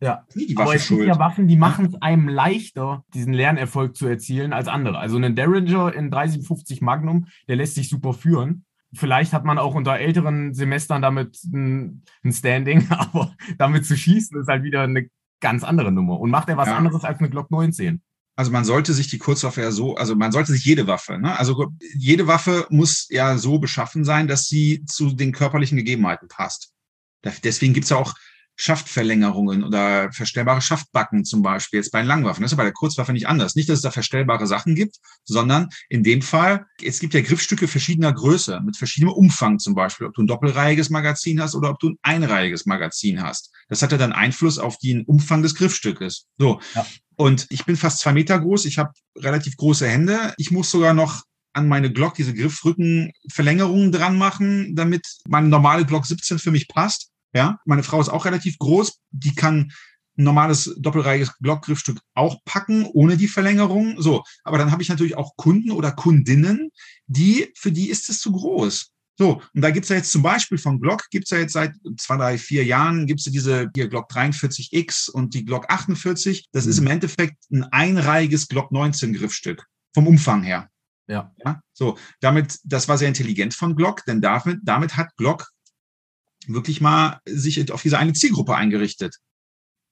Ja, aber es schuld. gibt ja Waffen, die machen es einem leichter, diesen Lernerfolg zu erzielen als andere. Also ein Derringer in 357 Magnum, der lässt sich super führen. Vielleicht hat man auch unter älteren Semestern damit ein, ein Standing, aber damit zu schießen ist halt wieder eine ganz andere Nummer. Und macht er was ja. anderes als eine Glock 19? Also man sollte sich die Kurzwaffe ja so, also man sollte sich jede Waffe, ne? also jede Waffe muss ja so beschaffen sein, dass sie zu den körperlichen Gegebenheiten passt. Deswegen gibt's ja auch Schaftverlängerungen oder verstellbare Schaftbacken zum Beispiel jetzt bei den Langwaffen. Das ist ja bei der Kurzwaffe nicht anders. Nicht, dass es da verstellbare Sachen gibt, sondern in dem Fall, es gibt ja Griffstücke verschiedener Größe, mit verschiedenem Umfang zum Beispiel, ob du ein doppelreihiges Magazin hast oder ob du ein einreihiges Magazin hast. Das hat ja dann Einfluss auf den Umfang des Griffstückes. So. Ja. Und ich bin fast zwei Meter groß, ich habe relativ große Hände. Ich muss sogar noch an meine Glock diese Griffrückenverlängerungen dran machen, damit meine normale Glock 17 für mich passt. Ja, meine Frau ist auch relativ groß. Die kann ein normales doppelreihiges Glockgriffstück auch packen, ohne die Verlängerung. So. Aber dann habe ich natürlich auch Kunden oder Kundinnen, die, für die ist es zu groß. So, und da gibt's ja jetzt zum Beispiel von Glock, gibt's ja jetzt seit zwei, drei, vier Jahren, gibt's ja diese hier Glock 43X und die Glock 48. Das mhm. ist im Endeffekt ein einreihiges Glock 19 Griffstück vom Umfang her. Ja. ja. So, damit, das war sehr intelligent von Glock, denn damit, damit hat Glock wirklich mal sich auf diese eine Zielgruppe eingerichtet.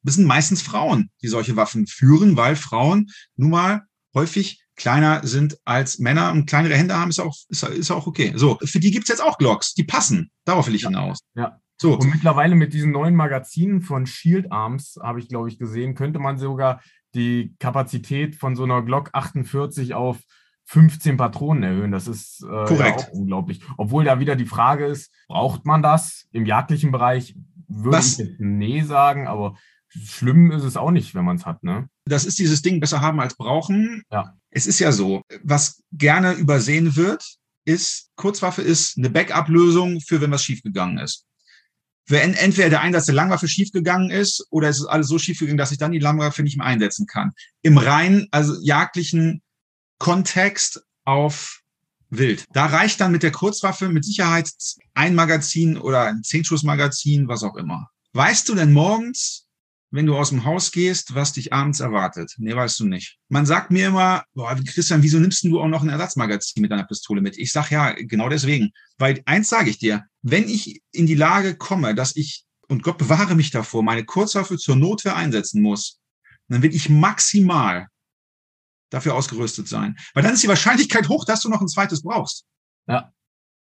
Das sind meistens Frauen, die solche Waffen führen, weil Frauen nun mal häufig kleiner sind als Männer und kleinere Hände haben, ist auch, ist, ist auch okay. So, für die gibt's jetzt auch Glocks, die passen. Darauf will ich hinaus. Ja. So. Und mittlerweile mit diesen neuen Magazinen von Shield Arms, habe ich, glaube ich, gesehen, könnte man sogar die Kapazität von so einer Glock 48 auf 15 Patronen erhöhen. Das ist äh, ja auch unglaublich. Obwohl da wieder die Frage ist, braucht man das im jagdlichen Bereich? Würde Was? ich jetzt nee sagen, aber schlimm ist es auch nicht, wenn man es hat, ne? Das ist dieses Ding besser haben als brauchen. Ja. Es ist ja so, was gerne übersehen wird, ist, Kurzwaffe ist eine Backup-Lösung für, wenn was schiefgegangen ist. Wenn entweder der Einsatz der Langwaffe schiefgegangen ist oder es ist alles so schiefgegangen, dass ich dann die Langwaffe nicht mehr einsetzen kann. Im rein, also jagdlichen Kontext auf Wild. Da reicht dann mit der Kurzwaffe mit Sicherheit ein Magazin oder ein Zehnschussmagazin, was auch immer. Weißt du denn morgens, wenn du aus dem Haus gehst, was dich abends erwartet? Nee, weißt du nicht. Man sagt mir immer, boah, Christian, wieso nimmst du auch noch ein Ersatzmagazin mit deiner Pistole mit? Ich sag ja, genau deswegen. Weil eins sage ich dir, wenn ich in die Lage komme, dass ich, und Gott bewahre mich davor, meine Kurzwaffe zur Notwehr einsetzen muss, dann will ich maximal dafür ausgerüstet sein. Weil dann ist die Wahrscheinlichkeit hoch, dass du noch ein zweites brauchst. Ja.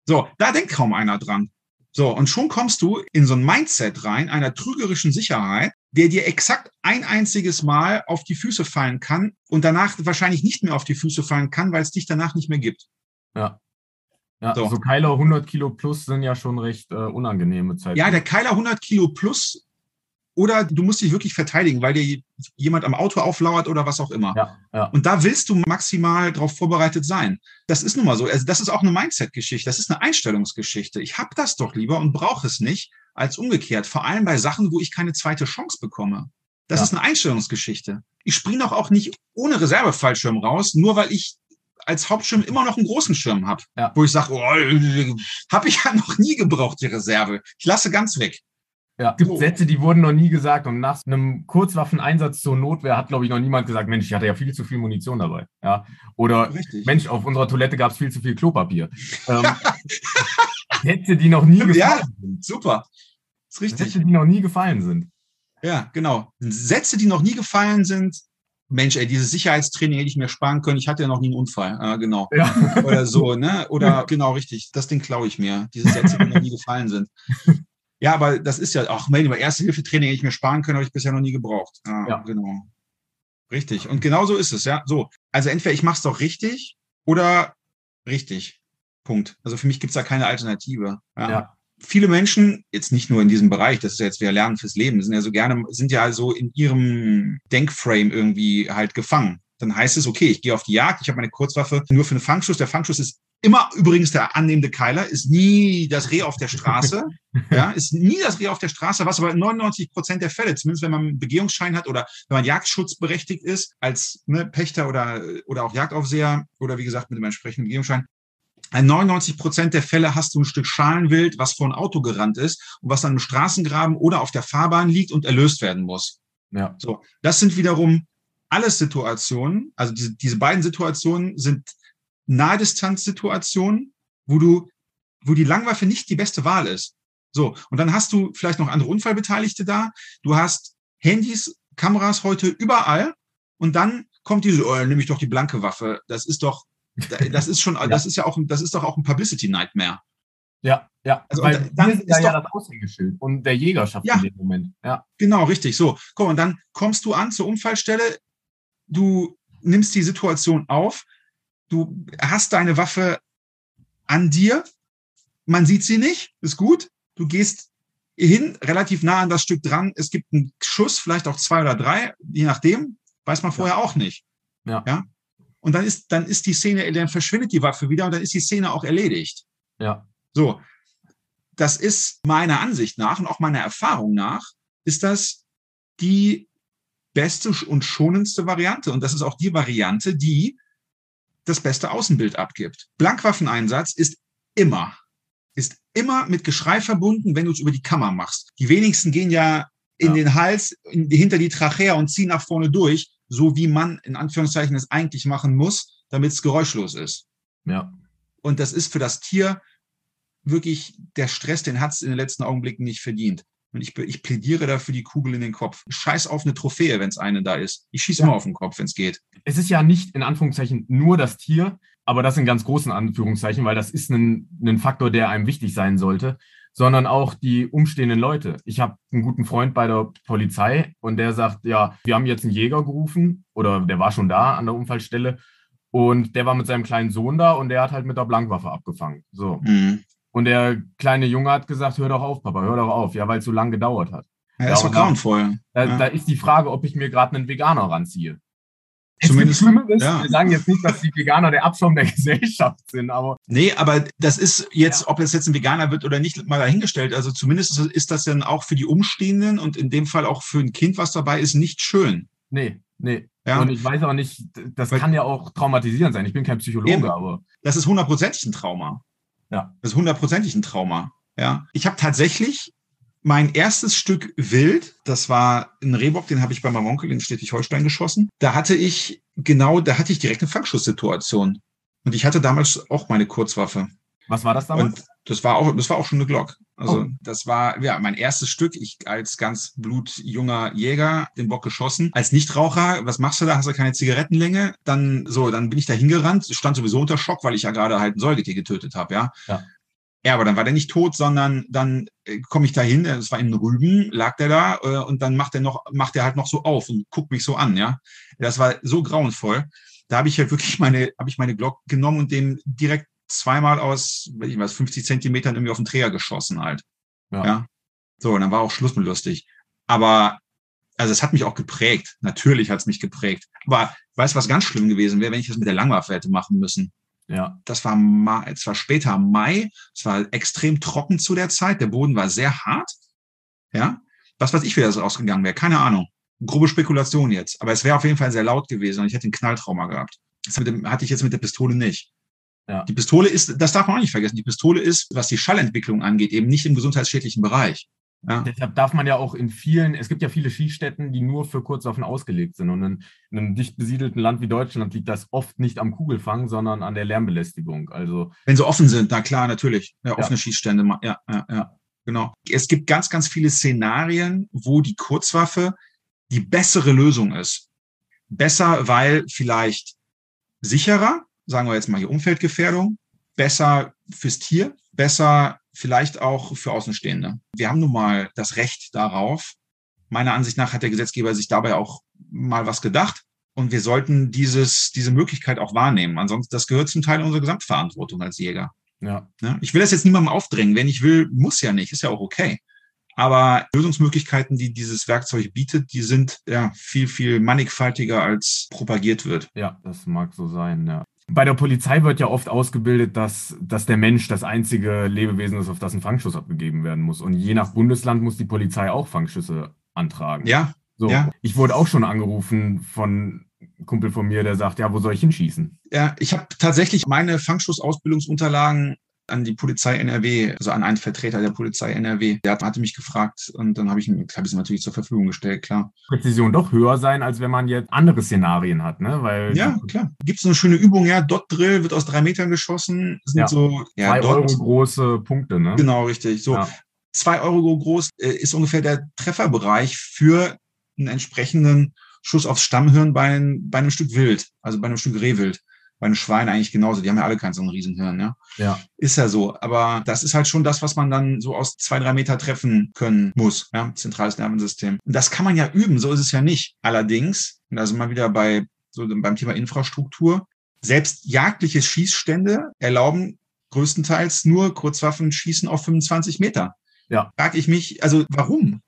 So, da denkt kaum einer dran. So, und schon kommst du in so ein Mindset rein, einer trügerischen Sicherheit, der dir exakt ein einziges Mal auf die Füße fallen kann und danach wahrscheinlich nicht mehr auf die Füße fallen kann, weil es dich danach nicht mehr gibt. Ja. Ja, so, so Keiler 100 Kilo plus sind ja schon recht äh, unangenehme Zeiten. Ja, der Keiler 100 Kilo plus oder du musst dich wirklich verteidigen, weil dir jemand am Auto auflauert oder was auch immer. Ja, ja. Und da willst du maximal darauf vorbereitet sein. Das ist nun mal so. Also das ist auch eine Mindset-Geschichte. Das ist eine Einstellungsgeschichte. Ich habe das doch lieber und brauche es nicht als umgekehrt. Vor allem bei Sachen, wo ich keine zweite Chance bekomme. Das ja. ist eine Einstellungsgeschichte. Ich springe doch auch nicht ohne Reservefallschirm raus, nur weil ich als Hauptschirm immer noch einen großen Schirm habe, ja. wo ich sage, oh, habe ich ja noch nie gebraucht, die Reserve. Ich lasse ganz weg. Ja, es gibt oh. Sätze, die wurden noch nie gesagt. Und nach einem Kurzwaffeneinsatz zur Notwehr hat, glaube ich, noch niemand gesagt, Mensch, ich hatte ja viel zu viel Munition dabei. Ja. Oder Richtig. Mensch, auf unserer Toilette gab es viel zu viel Klopapier. ähm, Sätze, die noch nie gefallen ja, sind. Super. Das ist richtig. Sätze, die noch nie gefallen sind. Ja, genau. Sätze, die noch nie gefallen sind. Mensch, ey, dieses Sicherheitstraining hätte ich mir sparen können. Ich hatte ja noch nie einen Unfall. Ah, genau. Ja. Oder so, ne? Oder genau, richtig. Das Ding klaue ich mir. Diese Sätze, die noch nie gefallen sind. Ja, aber das ist ja, ach, mein, Erste-Hilfe-Training hätte ich mir sparen können, habe ich bisher noch nie gebraucht. Ah, ja. Genau. Richtig. Und genau so ist es, ja. So. Also entweder ich mache es doch richtig oder richtig. Punkt. Also für mich gibt es da keine Alternative. Ja. ja. Viele Menschen, jetzt nicht nur in diesem Bereich, das ist ja jetzt wieder Lernen fürs Leben, sind ja so gerne, sind ja so in ihrem Denkframe irgendwie halt gefangen. Dann heißt es, okay, ich gehe auf die Jagd, ich habe meine Kurzwaffe nur für einen Fangschuss. Der Fangschuss ist immer übrigens der annehmende Keiler, ist nie das Reh auf der Straße. ja, ist nie das Reh auf der Straße, was aber in 99 Prozent der Fälle, zumindest wenn man einen Begehungsschein hat oder wenn man Jagdschutzberechtigt ist, als ne, Pächter oder, oder auch Jagdaufseher oder wie gesagt mit dem entsprechenden Begehungsschein, in 99 Prozent der Fälle hast du ein Stück Schalenwild, was vor ein Auto gerannt ist und was dann im Straßengraben oder auf der Fahrbahn liegt und erlöst werden muss. Ja. So, das sind wiederum alles Situationen, also diese, diese beiden Situationen sind Nahdistanzsituationen, wo du, wo die Langwaffe nicht die beste Wahl ist. So, und dann hast du vielleicht noch andere Unfallbeteiligte da. Du hast Handys, Kameras heute überall. Und dann kommt diese, oh, nehme ich doch die blanke Waffe. Das ist doch, das ist schon, ja. das ist ja auch, das ist doch auch ein Publicity Nightmare. Ja, ja. Also Weil dann ist ja, ja das Aushängeschild und der Jägerschaft ja, in dem Moment. Ja. Genau, richtig. So, komm, und dann kommst du an zur Unfallstelle. Du nimmst die Situation auf du hast deine Waffe an dir, man sieht sie nicht, ist gut. Du gehst hin, relativ nah an das Stück dran. Es gibt einen Schuss, vielleicht auch zwei oder drei, je nachdem, weiß man vorher auch nicht. Ja. ja? Und dann ist, dann ist die Szene, dann verschwindet die Waffe wieder und dann ist die Szene auch erledigt. Ja. So. Das ist meiner Ansicht nach und auch meiner Erfahrung nach, ist das die beste und schonendste Variante. Und das ist auch die Variante, die das beste Außenbild abgibt. Blankwaffeneinsatz ist immer, ist immer mit Geschrei verbunden, wenn du es über die Kammer machst. Die wenigsten gehen ja in ja. den Hals, in, hinter die Trachea und ziehen nach vorne durch, so wie man in Anführungszeichen es eigentlich machen muss, damit es geräuschlos ist. Ja. Und das ist für das Tier wirklich der Stress, den hat es in den letzten Augenblicken nicht verdient. Und ich, ich plädiere dafür die Kugel in den Kopf. Scheiß auf eine Trophäe, wenn es eine da ist. Ich schieße ja. immer auf den Kopf, wenn es geht. Es ist ja nicht in Anführungszeichen nur das Tier, aber das in ganz großen Anführungszeichen, weil das ist ein, ein Faktor, der einem wichtig sein sollte, sondern auch die umstehenden Leute. Ich habe einen guten Freund bei der Polizei und der sagt, ja, wir haben jetzt einen Jäger gerufen oder der war schon da an der Unfallstelle und der war mit seinem kleinen Sohn da und der hat halt mit der Blankwaffe abgefangen. So. Mhm. Und der kleine Junge hat gesagt, hör doch auf, Papa, hör doch auf, ja, weil es so lange gedauert hat. Ja, das war grauenvoll. Da, ja. da ist die Frage, ob ich mir gerade einen Veganer ranziehe. Zumindest, ja. Wir sagen jetzt nicht, dass die Veganer der Abschaum der Gesellschaft sind, aber. Nee, aber das ist jetzt, ja. ob es jetzt ein Veganer wird oder nicht, mal dahingestellt. Also zumindest ist das dann auch für die Umstehenden und in dem Fall auch für ein Kind, was dabei ist, nicht schön. Nee, nee. Ja. Und ich weiß auch nicht, das Weil, kann ja auch traumatisierend sein. Ich bin kein Psychologe, eben. aber. Das ist hundertprozentig ein Trauma. Ja. Das ist hundertprozentig ein Trauma. Ja. Ich habe tatsächlich mein erstes Stück Wild, das war ein Rehbock, den habe ich bei meinem Onkel in Schleswig-Holstein geschossen. Da hatte ich genau, da hatte ich direkt eine Fangschusssituation. Und ich hatte damals auch meine Kurzwaffe. Was war das damals? Und das war auch, das war auch schon eine Glock. Also oh. das war ja mein erstes Stück. Ich als ganz blutjunger Jäger den Bock geschossen. Als Nichtraucher, was machst du da? Hast du keine Zigarettenlänge? Dann so, dann bin ich da hingerannt, stand sowieso unter Schock, weil ich ja gerade halt ein Säugetier getötet habe, ja. ja. Ja, aber dann war der nicht tot, sondern dann äh, komme ich da hin, es war in Rüben, lag der da äh, und dann macht er noch, macht er halt noch so auf und guckt mich so an, ja. Das war so grauenvoll. Da habe ich halt wirklich meine, habe ich meine Glock genommen und dem direkt zweimal aus, weiß ich was, 50 Zentimetern irgendwie auf den Träger geschossen halt. Ja. ja. So, und dann war auch Schluss mit lustig. Aber, also es hat mich auch geprägt. Natürlich hat es mich geprägt. Aber weißt du, was ganz schlimm gewesen wäre, wenn ich das mit der Langwaffe hätte machen müssen? Ja. Das war, es war später Mai. Es war extrem trocken zu der Zeit. Der Boden war sehr hart. Ja. Was weiß ich, wie das ausgegangen wäre. Keine Ahnung. Grobe Spekulation jetzt. Aber es wäre auf jeden Fall sehr laut gewesen und ich hätte einen Knalltrauma gehabt. Das hatte ich jetzt mit der Pistole nicht. Ja. Die Pistole ist, das darf man auch nicht vergessen, die Pistole ist, was die Schallentwicklung angeht, eben nicht im gesundheitsschädlichen Bereich. Ja. Deshalb darf man ja auch in vielen, es gibt ja viele Schießstätten, die nur für Kurzwaffen ausgelegt sind. Und in, in, einem dicht besiedelten Land wie Deutschland liegt das oft nicht am Kugelfang, sondern an der Lärmbelästigung. Also wenn sie offen sind, na klar, natürlich. Ja, offene ja. Schießstände, ja, ja, ja, genau. Es gibt ganz, ganz viele Szenarien, wo die Kurzwaffe die bessere Lösung ist. Besser, weil vielleicht sicherer, sagen wir jetzt mal hier Umfeldgefährdung, besser fürs Tier, besser vielleicht auch für Außenstehende. Wir haben nun mal das Recht darauf. Meiner Ansicht nach hat der Gesetzgeber sich dabei auch mal was gedacht. Und wir sollten dieses, diese Möglichkeit auch wahrnehmen. Ansonsten, das gehört zum Teil unserer Gesamtverantwortung als Jäger. Ja. ja. Ich will das jetzt niemandem aufdrängen. Wenn ich will, muss ja nicht. Ist ja auch okay. Aber Lösungsmöglichkeiten, die dieses Werkzeug bietet, die sind ja viel, viel mannigfaltiger als propagiert wird. Ja, das mag so sein, ja. Bei der Polizei wird ja oft ausgebildet, dass, dass der Mensch das einzige Lebewesen ist, auf das ein Fangschuss abgegeben werden muss. Und je nach Bundesland muss die Polizei auch Fangschüsse antragen. Ja. So, ja. Ich wurde auch schon angerufen von einem Kumpel von mir, der sagt, ja, wo soll ich hinschießen? Ja, ich habe tatsächlich meine Fangschussausbildungsunterlagen an die Polizei NRW, also an einen Vertreter der Polizei NRW. Der hatte mich gefragt und dann habe ich, hab ich es natürlich zur Verfügung gestellt, klar. Präzision doch höher sein, als wenn man jetzt andere Szenarien hat, ne? Weil ja, klar. Gibt es eine schöne Übung, ja, Dot Drill wird aus drei Metern geschossen. Sind ja. so ja, zwei Dot. Euro große Punkte, ne? Genau, richtig. So. Ja. Zwei Euro groß äh, ist ungefähr der Trefferbereich für einen entsprechenden Schuss aufs Stammhirn bei, bei einem Stück Wild, also bei einem Stück Rehwild bei den Schweinen eigentlich genauso. Die haben ja alle keinen so einen Riesenhirn, ja. Ja. Ist ja so. Aber das ist halt schon das, was man dann so aus zwei, drei Meter treffen können muss, ja. Zentrales Nervensystem. Und das kann man ja üben. So ist es ja nicht. Allerdings, und da sind wir wieder bei, so beim Thema Infrastruktur. Selbst jagdliche Schießstände erlauben größtenteils nur Kurzwaffenschießen auf 25 Meter. Ja. Frag ich mich, also warum?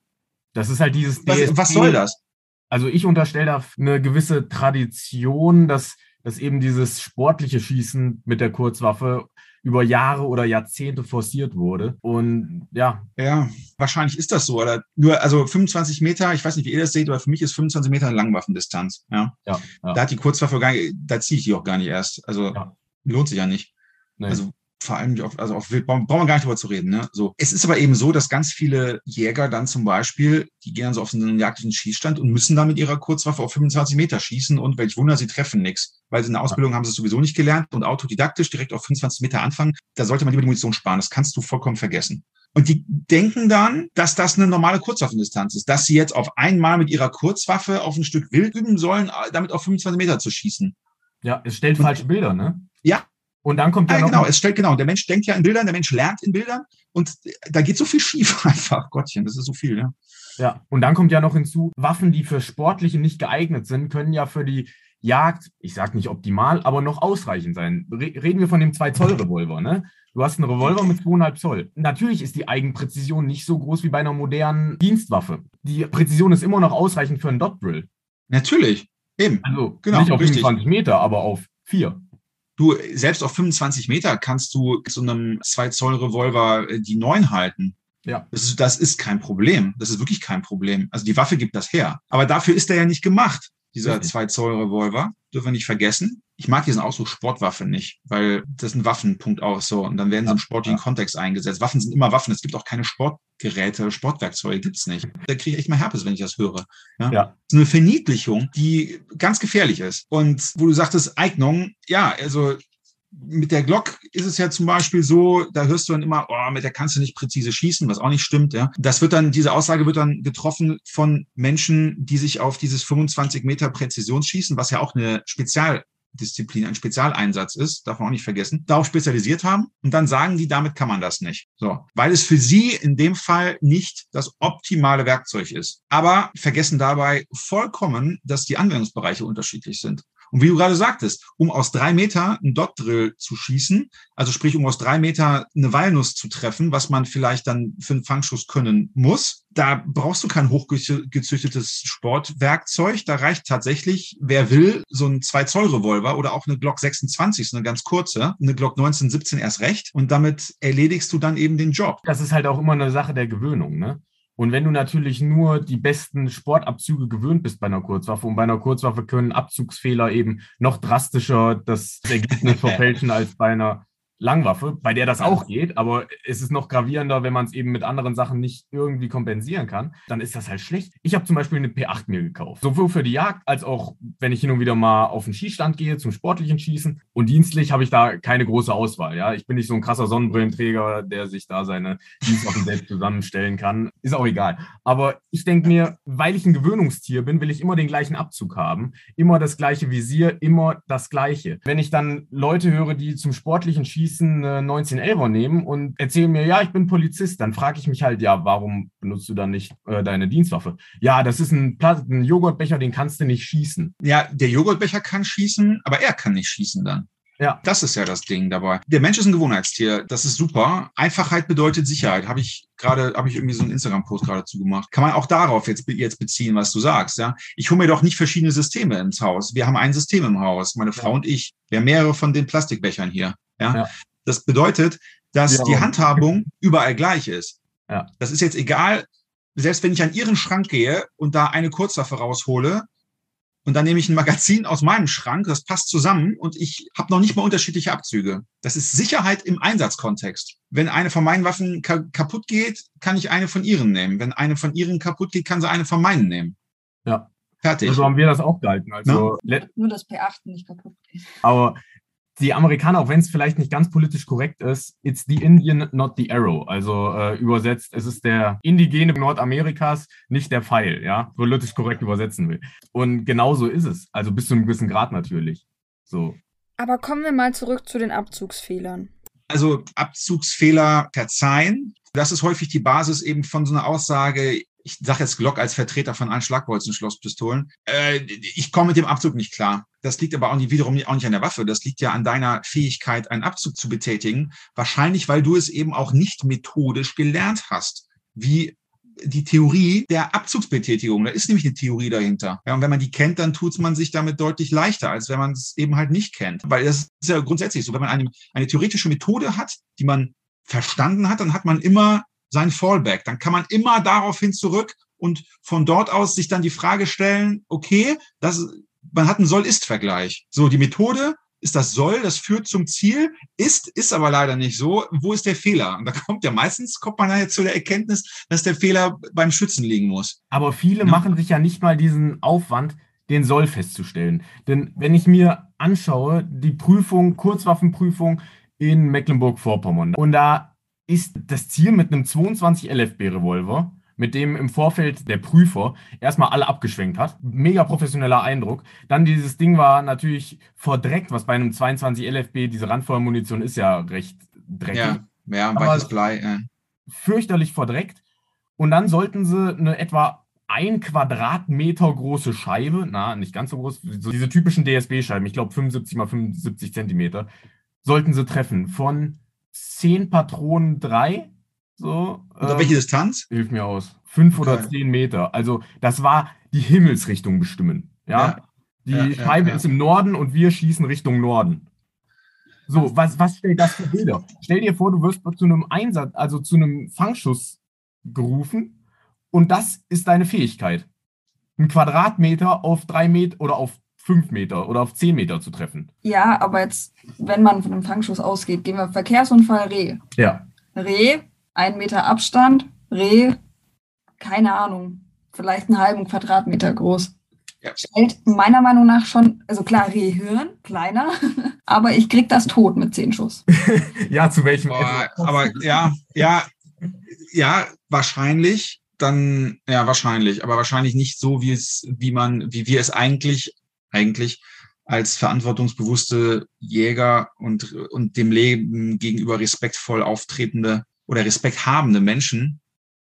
Das ist halt dieses. Was, was soll das? Also ich unterstelle da eine gewisse Tradition, dass dass eben dieses sportliche Schießen mit der Kurzwaffe über Jahre oder Jahrzehnte forciert wurde. Und ja. Ja, wahrscheinlich ist das so. Oder nur, also 25 Meter, ich weiß nicht, wie ihr das seht, aber für mich ist 25 Meter eine Langwaffendistanz. Ja. ja, ja. Da hat die Kurzwaffe gar nicht, da ziehe ich die auch gar nicht erst. Also ja. lohnt sich ja nicht. Nee. Also vor allem auf, also auf Wild, brauchen wir gar nicht drüber zu reden. Ne? So. Es ist aber eben so, dass ganz viele Jäger dann zum Beispiel, die gehen dann so auf einen jagdlichen Schießstand und müssen dann mit ihrer Kurzwaffe auf 25 Meter schießen und welch Wunder, sie treffen nichts. Weil sie in der Ausbildung haben sie es sowieso nicht gelernt und autodidaktisch direkt auf 25 Meter anfangen. Da sollte man lieber die Munition sparen. Das kannst du vollkommen vergessen. Und die denken dann, dass das eine normale Kurzwaffendistanz ist, dass sie jetzt auf einmal mit ihrer Kurzwaffe auf ein Stück Wild üben sollen, damit auf 25 Meter zu schießen. Ja, es stellt und, falsche Bilder, ne? Ja, und dann kommt ja, ja noch genau, es stellt genau, der Mensch denkt ja in Bildern, der Mensch lernt in Bildern und da geht so viel schief einfach, Gottchen, das ist so viel, ja. Ja, und dann kommt ja noch hinzu, Waffen, die für Sportliche nicht geeignet sind, können ja für die Jagd, ich sage nicht optimal, aber noch ausreichend sein. Reden wir von dem 2-Zoll-Revolver, ne? Du hast einen Revolver mit 2,5 Zoll. Natürlich ist die Eigenpräzision nicht so groß wie bei einer modernen Dienstwaffe. Die Präzision ist immer noch ausreichend für einen Dot Drill. Natürlich, eben. Also genau, nicht auf richtig. 25 Meter, aber auf 4. Du, selbst auf 25 Meter kannst du so einem 2 Zoll Revolver äh, die 9 halten. Ja. Das ist, das ist kein Problem. Das ist wirklich kein Problem. Also die Waffe gibt das her. Aber dafür ist er ja nicht gemacht dieser 2 Zoll Revolver, dürfen wir nicht vergessen. Ich mag diesen Ausdruck Sportwaffe nicht, weil das ist ein Waffenpunkt aus so und dann werden sie im sportlichen Kontext eingesetzt. Waffen sind immer Waffen. Es gibt auch keine Sportgeräte, Sportwerkzeuge gibt's nicht. Da kriege ich echt mal Herpes, wenn ich das höre. Ja? ja. Das ist eine Verniedlichung, die ganz gefährlich ist. Und wo du sagtest, Eignung, ja, also mit der Glock ist es ja zum Beispiel so, da hörst du dann immer, oh, mit der kannst du nicht präzise schießen, was auch nicht stimmt. Ja. Das wird dann, diese Aussage wird dann getroffen von Menschen, die sich auf dieses 25 Meter Präzisionsschießen, was ja auch eine Spezialdisziplin, ein Spezialeinsatz ist, darf man auch nicht vergessen, darauf spezialisiert haben. Und dann sagen die, damit kann man das nicht. So, weil es für sie in dem Fall nicht das optimale Werkzeug ist. Aber vergessen dabei vollkommen, dass die Anwendungsbereiche unterschiedlich sind. Und wie du gerade sagtest, um aus drei Meter einen Dot-Drill zu schießen, also sprich, um aus drei Meter eine Walnuss zu treffen, was man vielleicht dann für einen Fangschuss können muss, da brauchst du kein hochgezüchtetes Sportwerkzeug. Da reicht tatsächlich, wer will, so ein 2-Zoll-Revolver oder auch eine Glock 26, so eine ganz kurze, eine Glock 19, 17 erst recht. Und damit erledigst du dann eben den Job. Das ist halt auch immer eine Sache der Gewöhnung, ne? Und wenn du natürlich nur die besten Sportabzüge gewöhnt bist bei einer Kurzwaffe, und bei einer Kurzwaffe können Abzugsfehler eben noch drastischer das Ergebnis verfälschen als bei einer Langwaffe, bei der das auch geht, aber es ist noch gravierender, wenn man es eben mit anderen Sachen nicht irgendwie kompensieren kann, dann ist das halt schlecht. Ich habe zum Beispiel eine P8 mir gekauft. Sowohl für die Jagd als auch, wenn ich hin und wieder mal auf den Schießstand gehe, zum sportlichen Schießen. Und dienstlich habe ich da keine große Auswahl. Ja, ich bin nicht so ein krasser Sonnenbrillenträger, der sich da seine Dienstwaffen selbst zusammenstellen kann. Ist auch egal. Aber ich denke mir, weil ich ein Gewöhnungstier bin, will ich immer den gleichen Abzug haben, immer das gleiche Visier, immer das gleiche. Wenn ich dann Leute höre, die zum sportlichen Schießen Schießen eine 1911er nehmen und erzählen mir, ja, ich bin Polizist, dann frage ich mich halt, ja, warum benutzt du dann nicht äh, deine Dienstwaffe? Ja, das ist ein, ein Joghurtbecher, den kannst du nicht schießen. Ja, der Joghurtbecher kann schießen, aber er kann nicht schießen dann. Ja. Das ist ja das Ding dabei. Der Mensch ist ein Gewohnheitstier. Das ist super. Einfachheit bedeutet Sicherheit. Habe ich gerade, habe ich irgendwie so einen Instagram-Post gerade zugemacht. Kann man auch darauf jetzt, jetzt beziehen, was du sagst, ja? Ich hole mir doch nicht verschiedene Systeme ins Haus. Wir haben ein System im Haus, meine Frau ja. und ich. Wir haben mehrere von den Plastikbechern hier. Ja. ja. Das bedeutet, dass ja. die Handhabung überall gleich ist. Ja. Das ist jetzt egal, selbst wenn ich an ihren Schrank gehe und da eine Kurzwaffe raushole, und dann nehme ich ein Magazin aus meinem Schrank, das passt zusammen und ich habe noch nicht mal unterschiedliche Abzüge. Das ist Sicherheit im Einsatzkontext. Wenn eine von meinen Waffen ka kaputt geht, kann ich eine von ihren nehmen. Wenn eine von ihren kaputt geht, kann sie eine von meinen nehmen. Ja. Fertig. Also haben wir das auch gehalten. Also ja. Nur das P8 nicht kaputt geht. Aber die Amerikaner, auch wenn es vielleicht nicht ganz politisch korrekt ist, it's the Indian, not the arrow. Also äh, übersetzt, es ist der indigene Nordamerikas, nicht der Pfeil, ja, politisch korrekt übersetzen will. Und genauso ist es. Also bis zu einem gewissen Grad natürlich. So. Aber kommen wir mal zurück zu den Abzugsfehlern. Also Abzugsfehler verzeihen. Das ist häufig die Basis eben von so einer Aussage, ich sage jetzt Glock als Vertreter von Anschlagbolzen-Schlosspistolen, äh, ich komme mit dem Abzug nicht klar. Das liegt aber auch nicht, wiederum auch nicht an der Waffe. Das liegt ja an deiner Fähigkeit, einen Abzug zu betätigen. Wahrscheinlich, weil du es eben auch nicht methodisch gelernt hast. Wie die Theorie der Abzugsbetätigung. Da ist nämlich eine Theorie dahinter. Ja, und wenn man die kennt, dann tut man sich damit deutlich leichter, als wenn man es eben halt nicht kennt. Weil das ist ja grundsätzlich so. Wenn man eine, eine theoretische Methode hat, die man verstanden hat, dann hat man immer sein Fallback. Dann kann man immer daraufhin zurück und von dort aus sich dann die Frage stellen, okay, das, man hat einen Soll-Ist-Vergleich. So, die Methode ist das Soll, das führt zum Ziel, ist, ist aber leider nicht so. Wo ist der Fehler? Und da kommt ja meistens, kommt man jetzt zu der Erkenntnis, dass der Fehler beim Schützen liegen muss. Aber viele ja. machen sich ja nicht mal diesen Aufwand, den Soll festzustellen. Denn wenn ich mir anschaue, die Prüfung, Kurzwaffenprüfung in Mecklenburg-Vorpommern, und da ist das Ziel mit einem 22 LFB-Revolver, mit dem im Vorfeld der Prüfer erstmal alle abgeschwenkt hat. Mega professioneller Eindruck. Dann dieses Ding war natürlich verdreckt, was bei einem 22 LFB, diese Randfeuermunition ist ja recht dreckig. Ja, ja weiches Blei. Ja. Fürchterlich verdreckt. Und dann sollten sie eine etwa ein Quadratmeter große Scheibe, na, nicht ganz so groß, so diese typischen DSB-Scheiben, ich glaube 75 mal 75 Zentimeter, sollten sie treffen von 10 Patronen 3. So, Oder ähm, welche Distanz? Hilf mir aus. 5 oder. 10 Meter. Also das war die Himmelsrichtung bestimmen. Ja. ja. Die ja, Scheibe ja, ist im Norden und wir schießen Richtung Norden. So, was, was stellt das für Bilder? Stell dir vor, du wirst zu einem Einsatz, also zu einem Fangschuss gerufen und das ist deine Fähigkeit. Ein Quadratmeter auf drei Meter oder auf fünf Meter oder auf zehn Meter zu treffen. Ja, aber jetzt, wenn man von einem Fangschuss ausgeht, gehen wir Verkehrsunfall Reh. Ja. Reh, ein Meter Abstand, Reh, keine Ahnung, vielleicht einen halben Quadratmeter groß. Ja. Stellt meiner Meinung nach schon, also klar, Rehhirn, kleiner, aber ich krieg das tot mit zehn Schuss. ja, zu welchem? Aber, aber ja, ja, ja, wahrscheinlich dann ja wahrscheinlich, aber wahrscheinlich nicht so, wie es, wie man, wie wir es eigentlich eigentlich als verantwortungsbewusste Jäger und, und dem Leben gegenüber respektvoll auftretende oder Respekt habende Menschen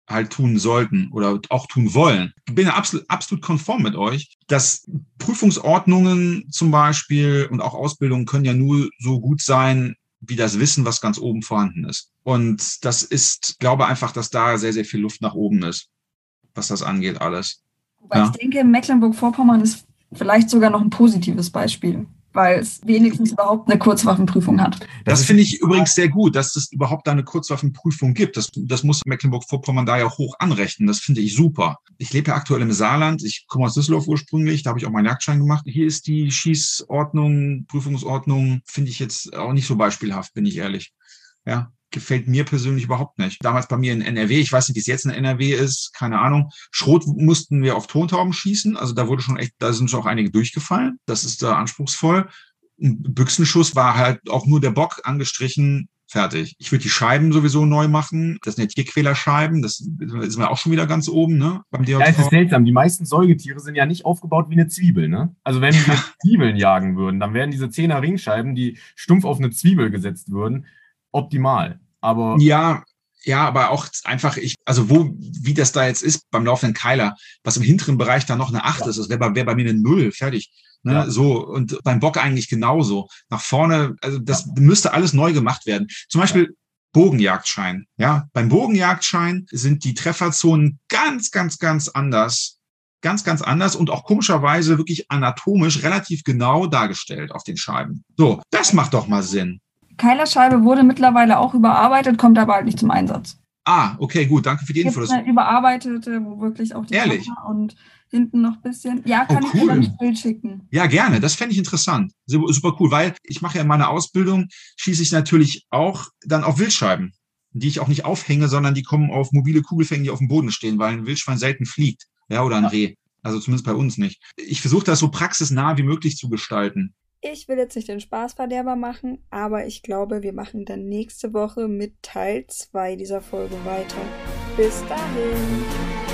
halt tun sollten oder auch tun wollen. Ich bin absolut, absolut konform mit euch, dass Prüfungsordnungen zum Beispiel und auch Ausbildungen können ja nur so gut sein, wie das Wissen, was ganz oben vorhanden ist. Und das ist, glaube einfach, dass da sehr, sehr viel Luft nach oben ist, was das angeht, alles. Wobei ja. ich denke, Mecklenburg-Vorpommern ist vielleicht sogar noch ein positives Beispiel. weil es wenigstens überhaupt eine Kurzwaffenprüfung hat. Das, das finde ich übrigens sehr gut, dass es überhaupt da eine Kurzwaffenprüfung gibt. Das, das muss Mecklenburg-Vorpommern da ja hoch anrechnen. Das finde ich super. Ich lebe ja aktuell im Saarland. Ich komme aus Düsseldorf ursprünglich. Da habe ich auch meinen Jagdschein gemacht. Hier ist die Schießordnung, Prüfungsordnung, finde ich jetzt auch nicht so beispielhaft, bin ich ehrlich. Ja, gefällt mir persönlich überhaupt nicht. Damals bei mir in NRW, ich weiß nicht, wie es jetzt in NRW ist, keine Ahnung. Schrot mussten wir auf Tontauben schießen, also da wurde schon echt, da sind schon auch einige durchgefallen. Das ist da anspruchsvoll. Ein Büchsenschuss war halt auch nur der Bock angestrichen, fertig. Ich würde die Scheiben sowieso neu machen. Das sind ja Tierquälerscheiben, das ist mir auch schon wieder ganz oben, ne? Beim DJV. Ja, es ist seltsam. Die meisten Säugetiere sind ja nicht aufgebaut wie eine Zwiebel, ne? Also wenn wir Zwiebeln jagen würden, dann wären diese Zehner Ringscheiben, die stumpf auf eine Zwiebel gesetzt würden, optimal. Aber ja, ja, aber auch einfach, ich, also wo, wie das da jetzt ist beim laufenden Keiler, was im hinteren Bereich da noch eine 8 ja. ist, das wäre bei, wär bei mir eine 0, fertig. Ne? Ja. So, und beim Bock eigentlich genauso. Nach vorne, also das ja. müsste alles neu gemacht werden. Zum Beispiel Bogenjagdschein. Ja, beim Bogenjagdschein sind die Trefferzonen ganz, ganz, ganz anders. Ganz, ganz anders und auch komischerweise wirklich anatomisch relativ genau dargestellt auf den Scheiben. So, das macht doch mal Sinn. Keilerscheibe wurde mittlerweile auch überarbeitet, kommt aber halt nicht zum Einsatz. Ah, okay, gut, danke für die Info. Eine überarbeitete, wo wirklich auch die Ehrlich? Kamera und hinten noch ein bisschen. Ja, kann oh, cool. ich dir ein Bild schicken. Ja, gerne. Das fände ich interessant. Super cool, weil ich mache ja in meiner Ausbildung, schieße ich natürlich auch dann auf Wildscheiben, die ich auch nicht aufhänge, sondern die kommen auf mobile Kugelfänge, die auf dem Boden stehen, weil ein Wildschwein selten fliegt. Ja, oder ein Reh. Also zumindest bei uns nicht. Ich versuche das so praxisnah wie möglich zu gestalten. Ich will jetzt nicht den Spaßverderber machen, aber ich glaube, wir machen dann nächste Woche mit Teil 2 dieser Folge weiter. Bis dahin.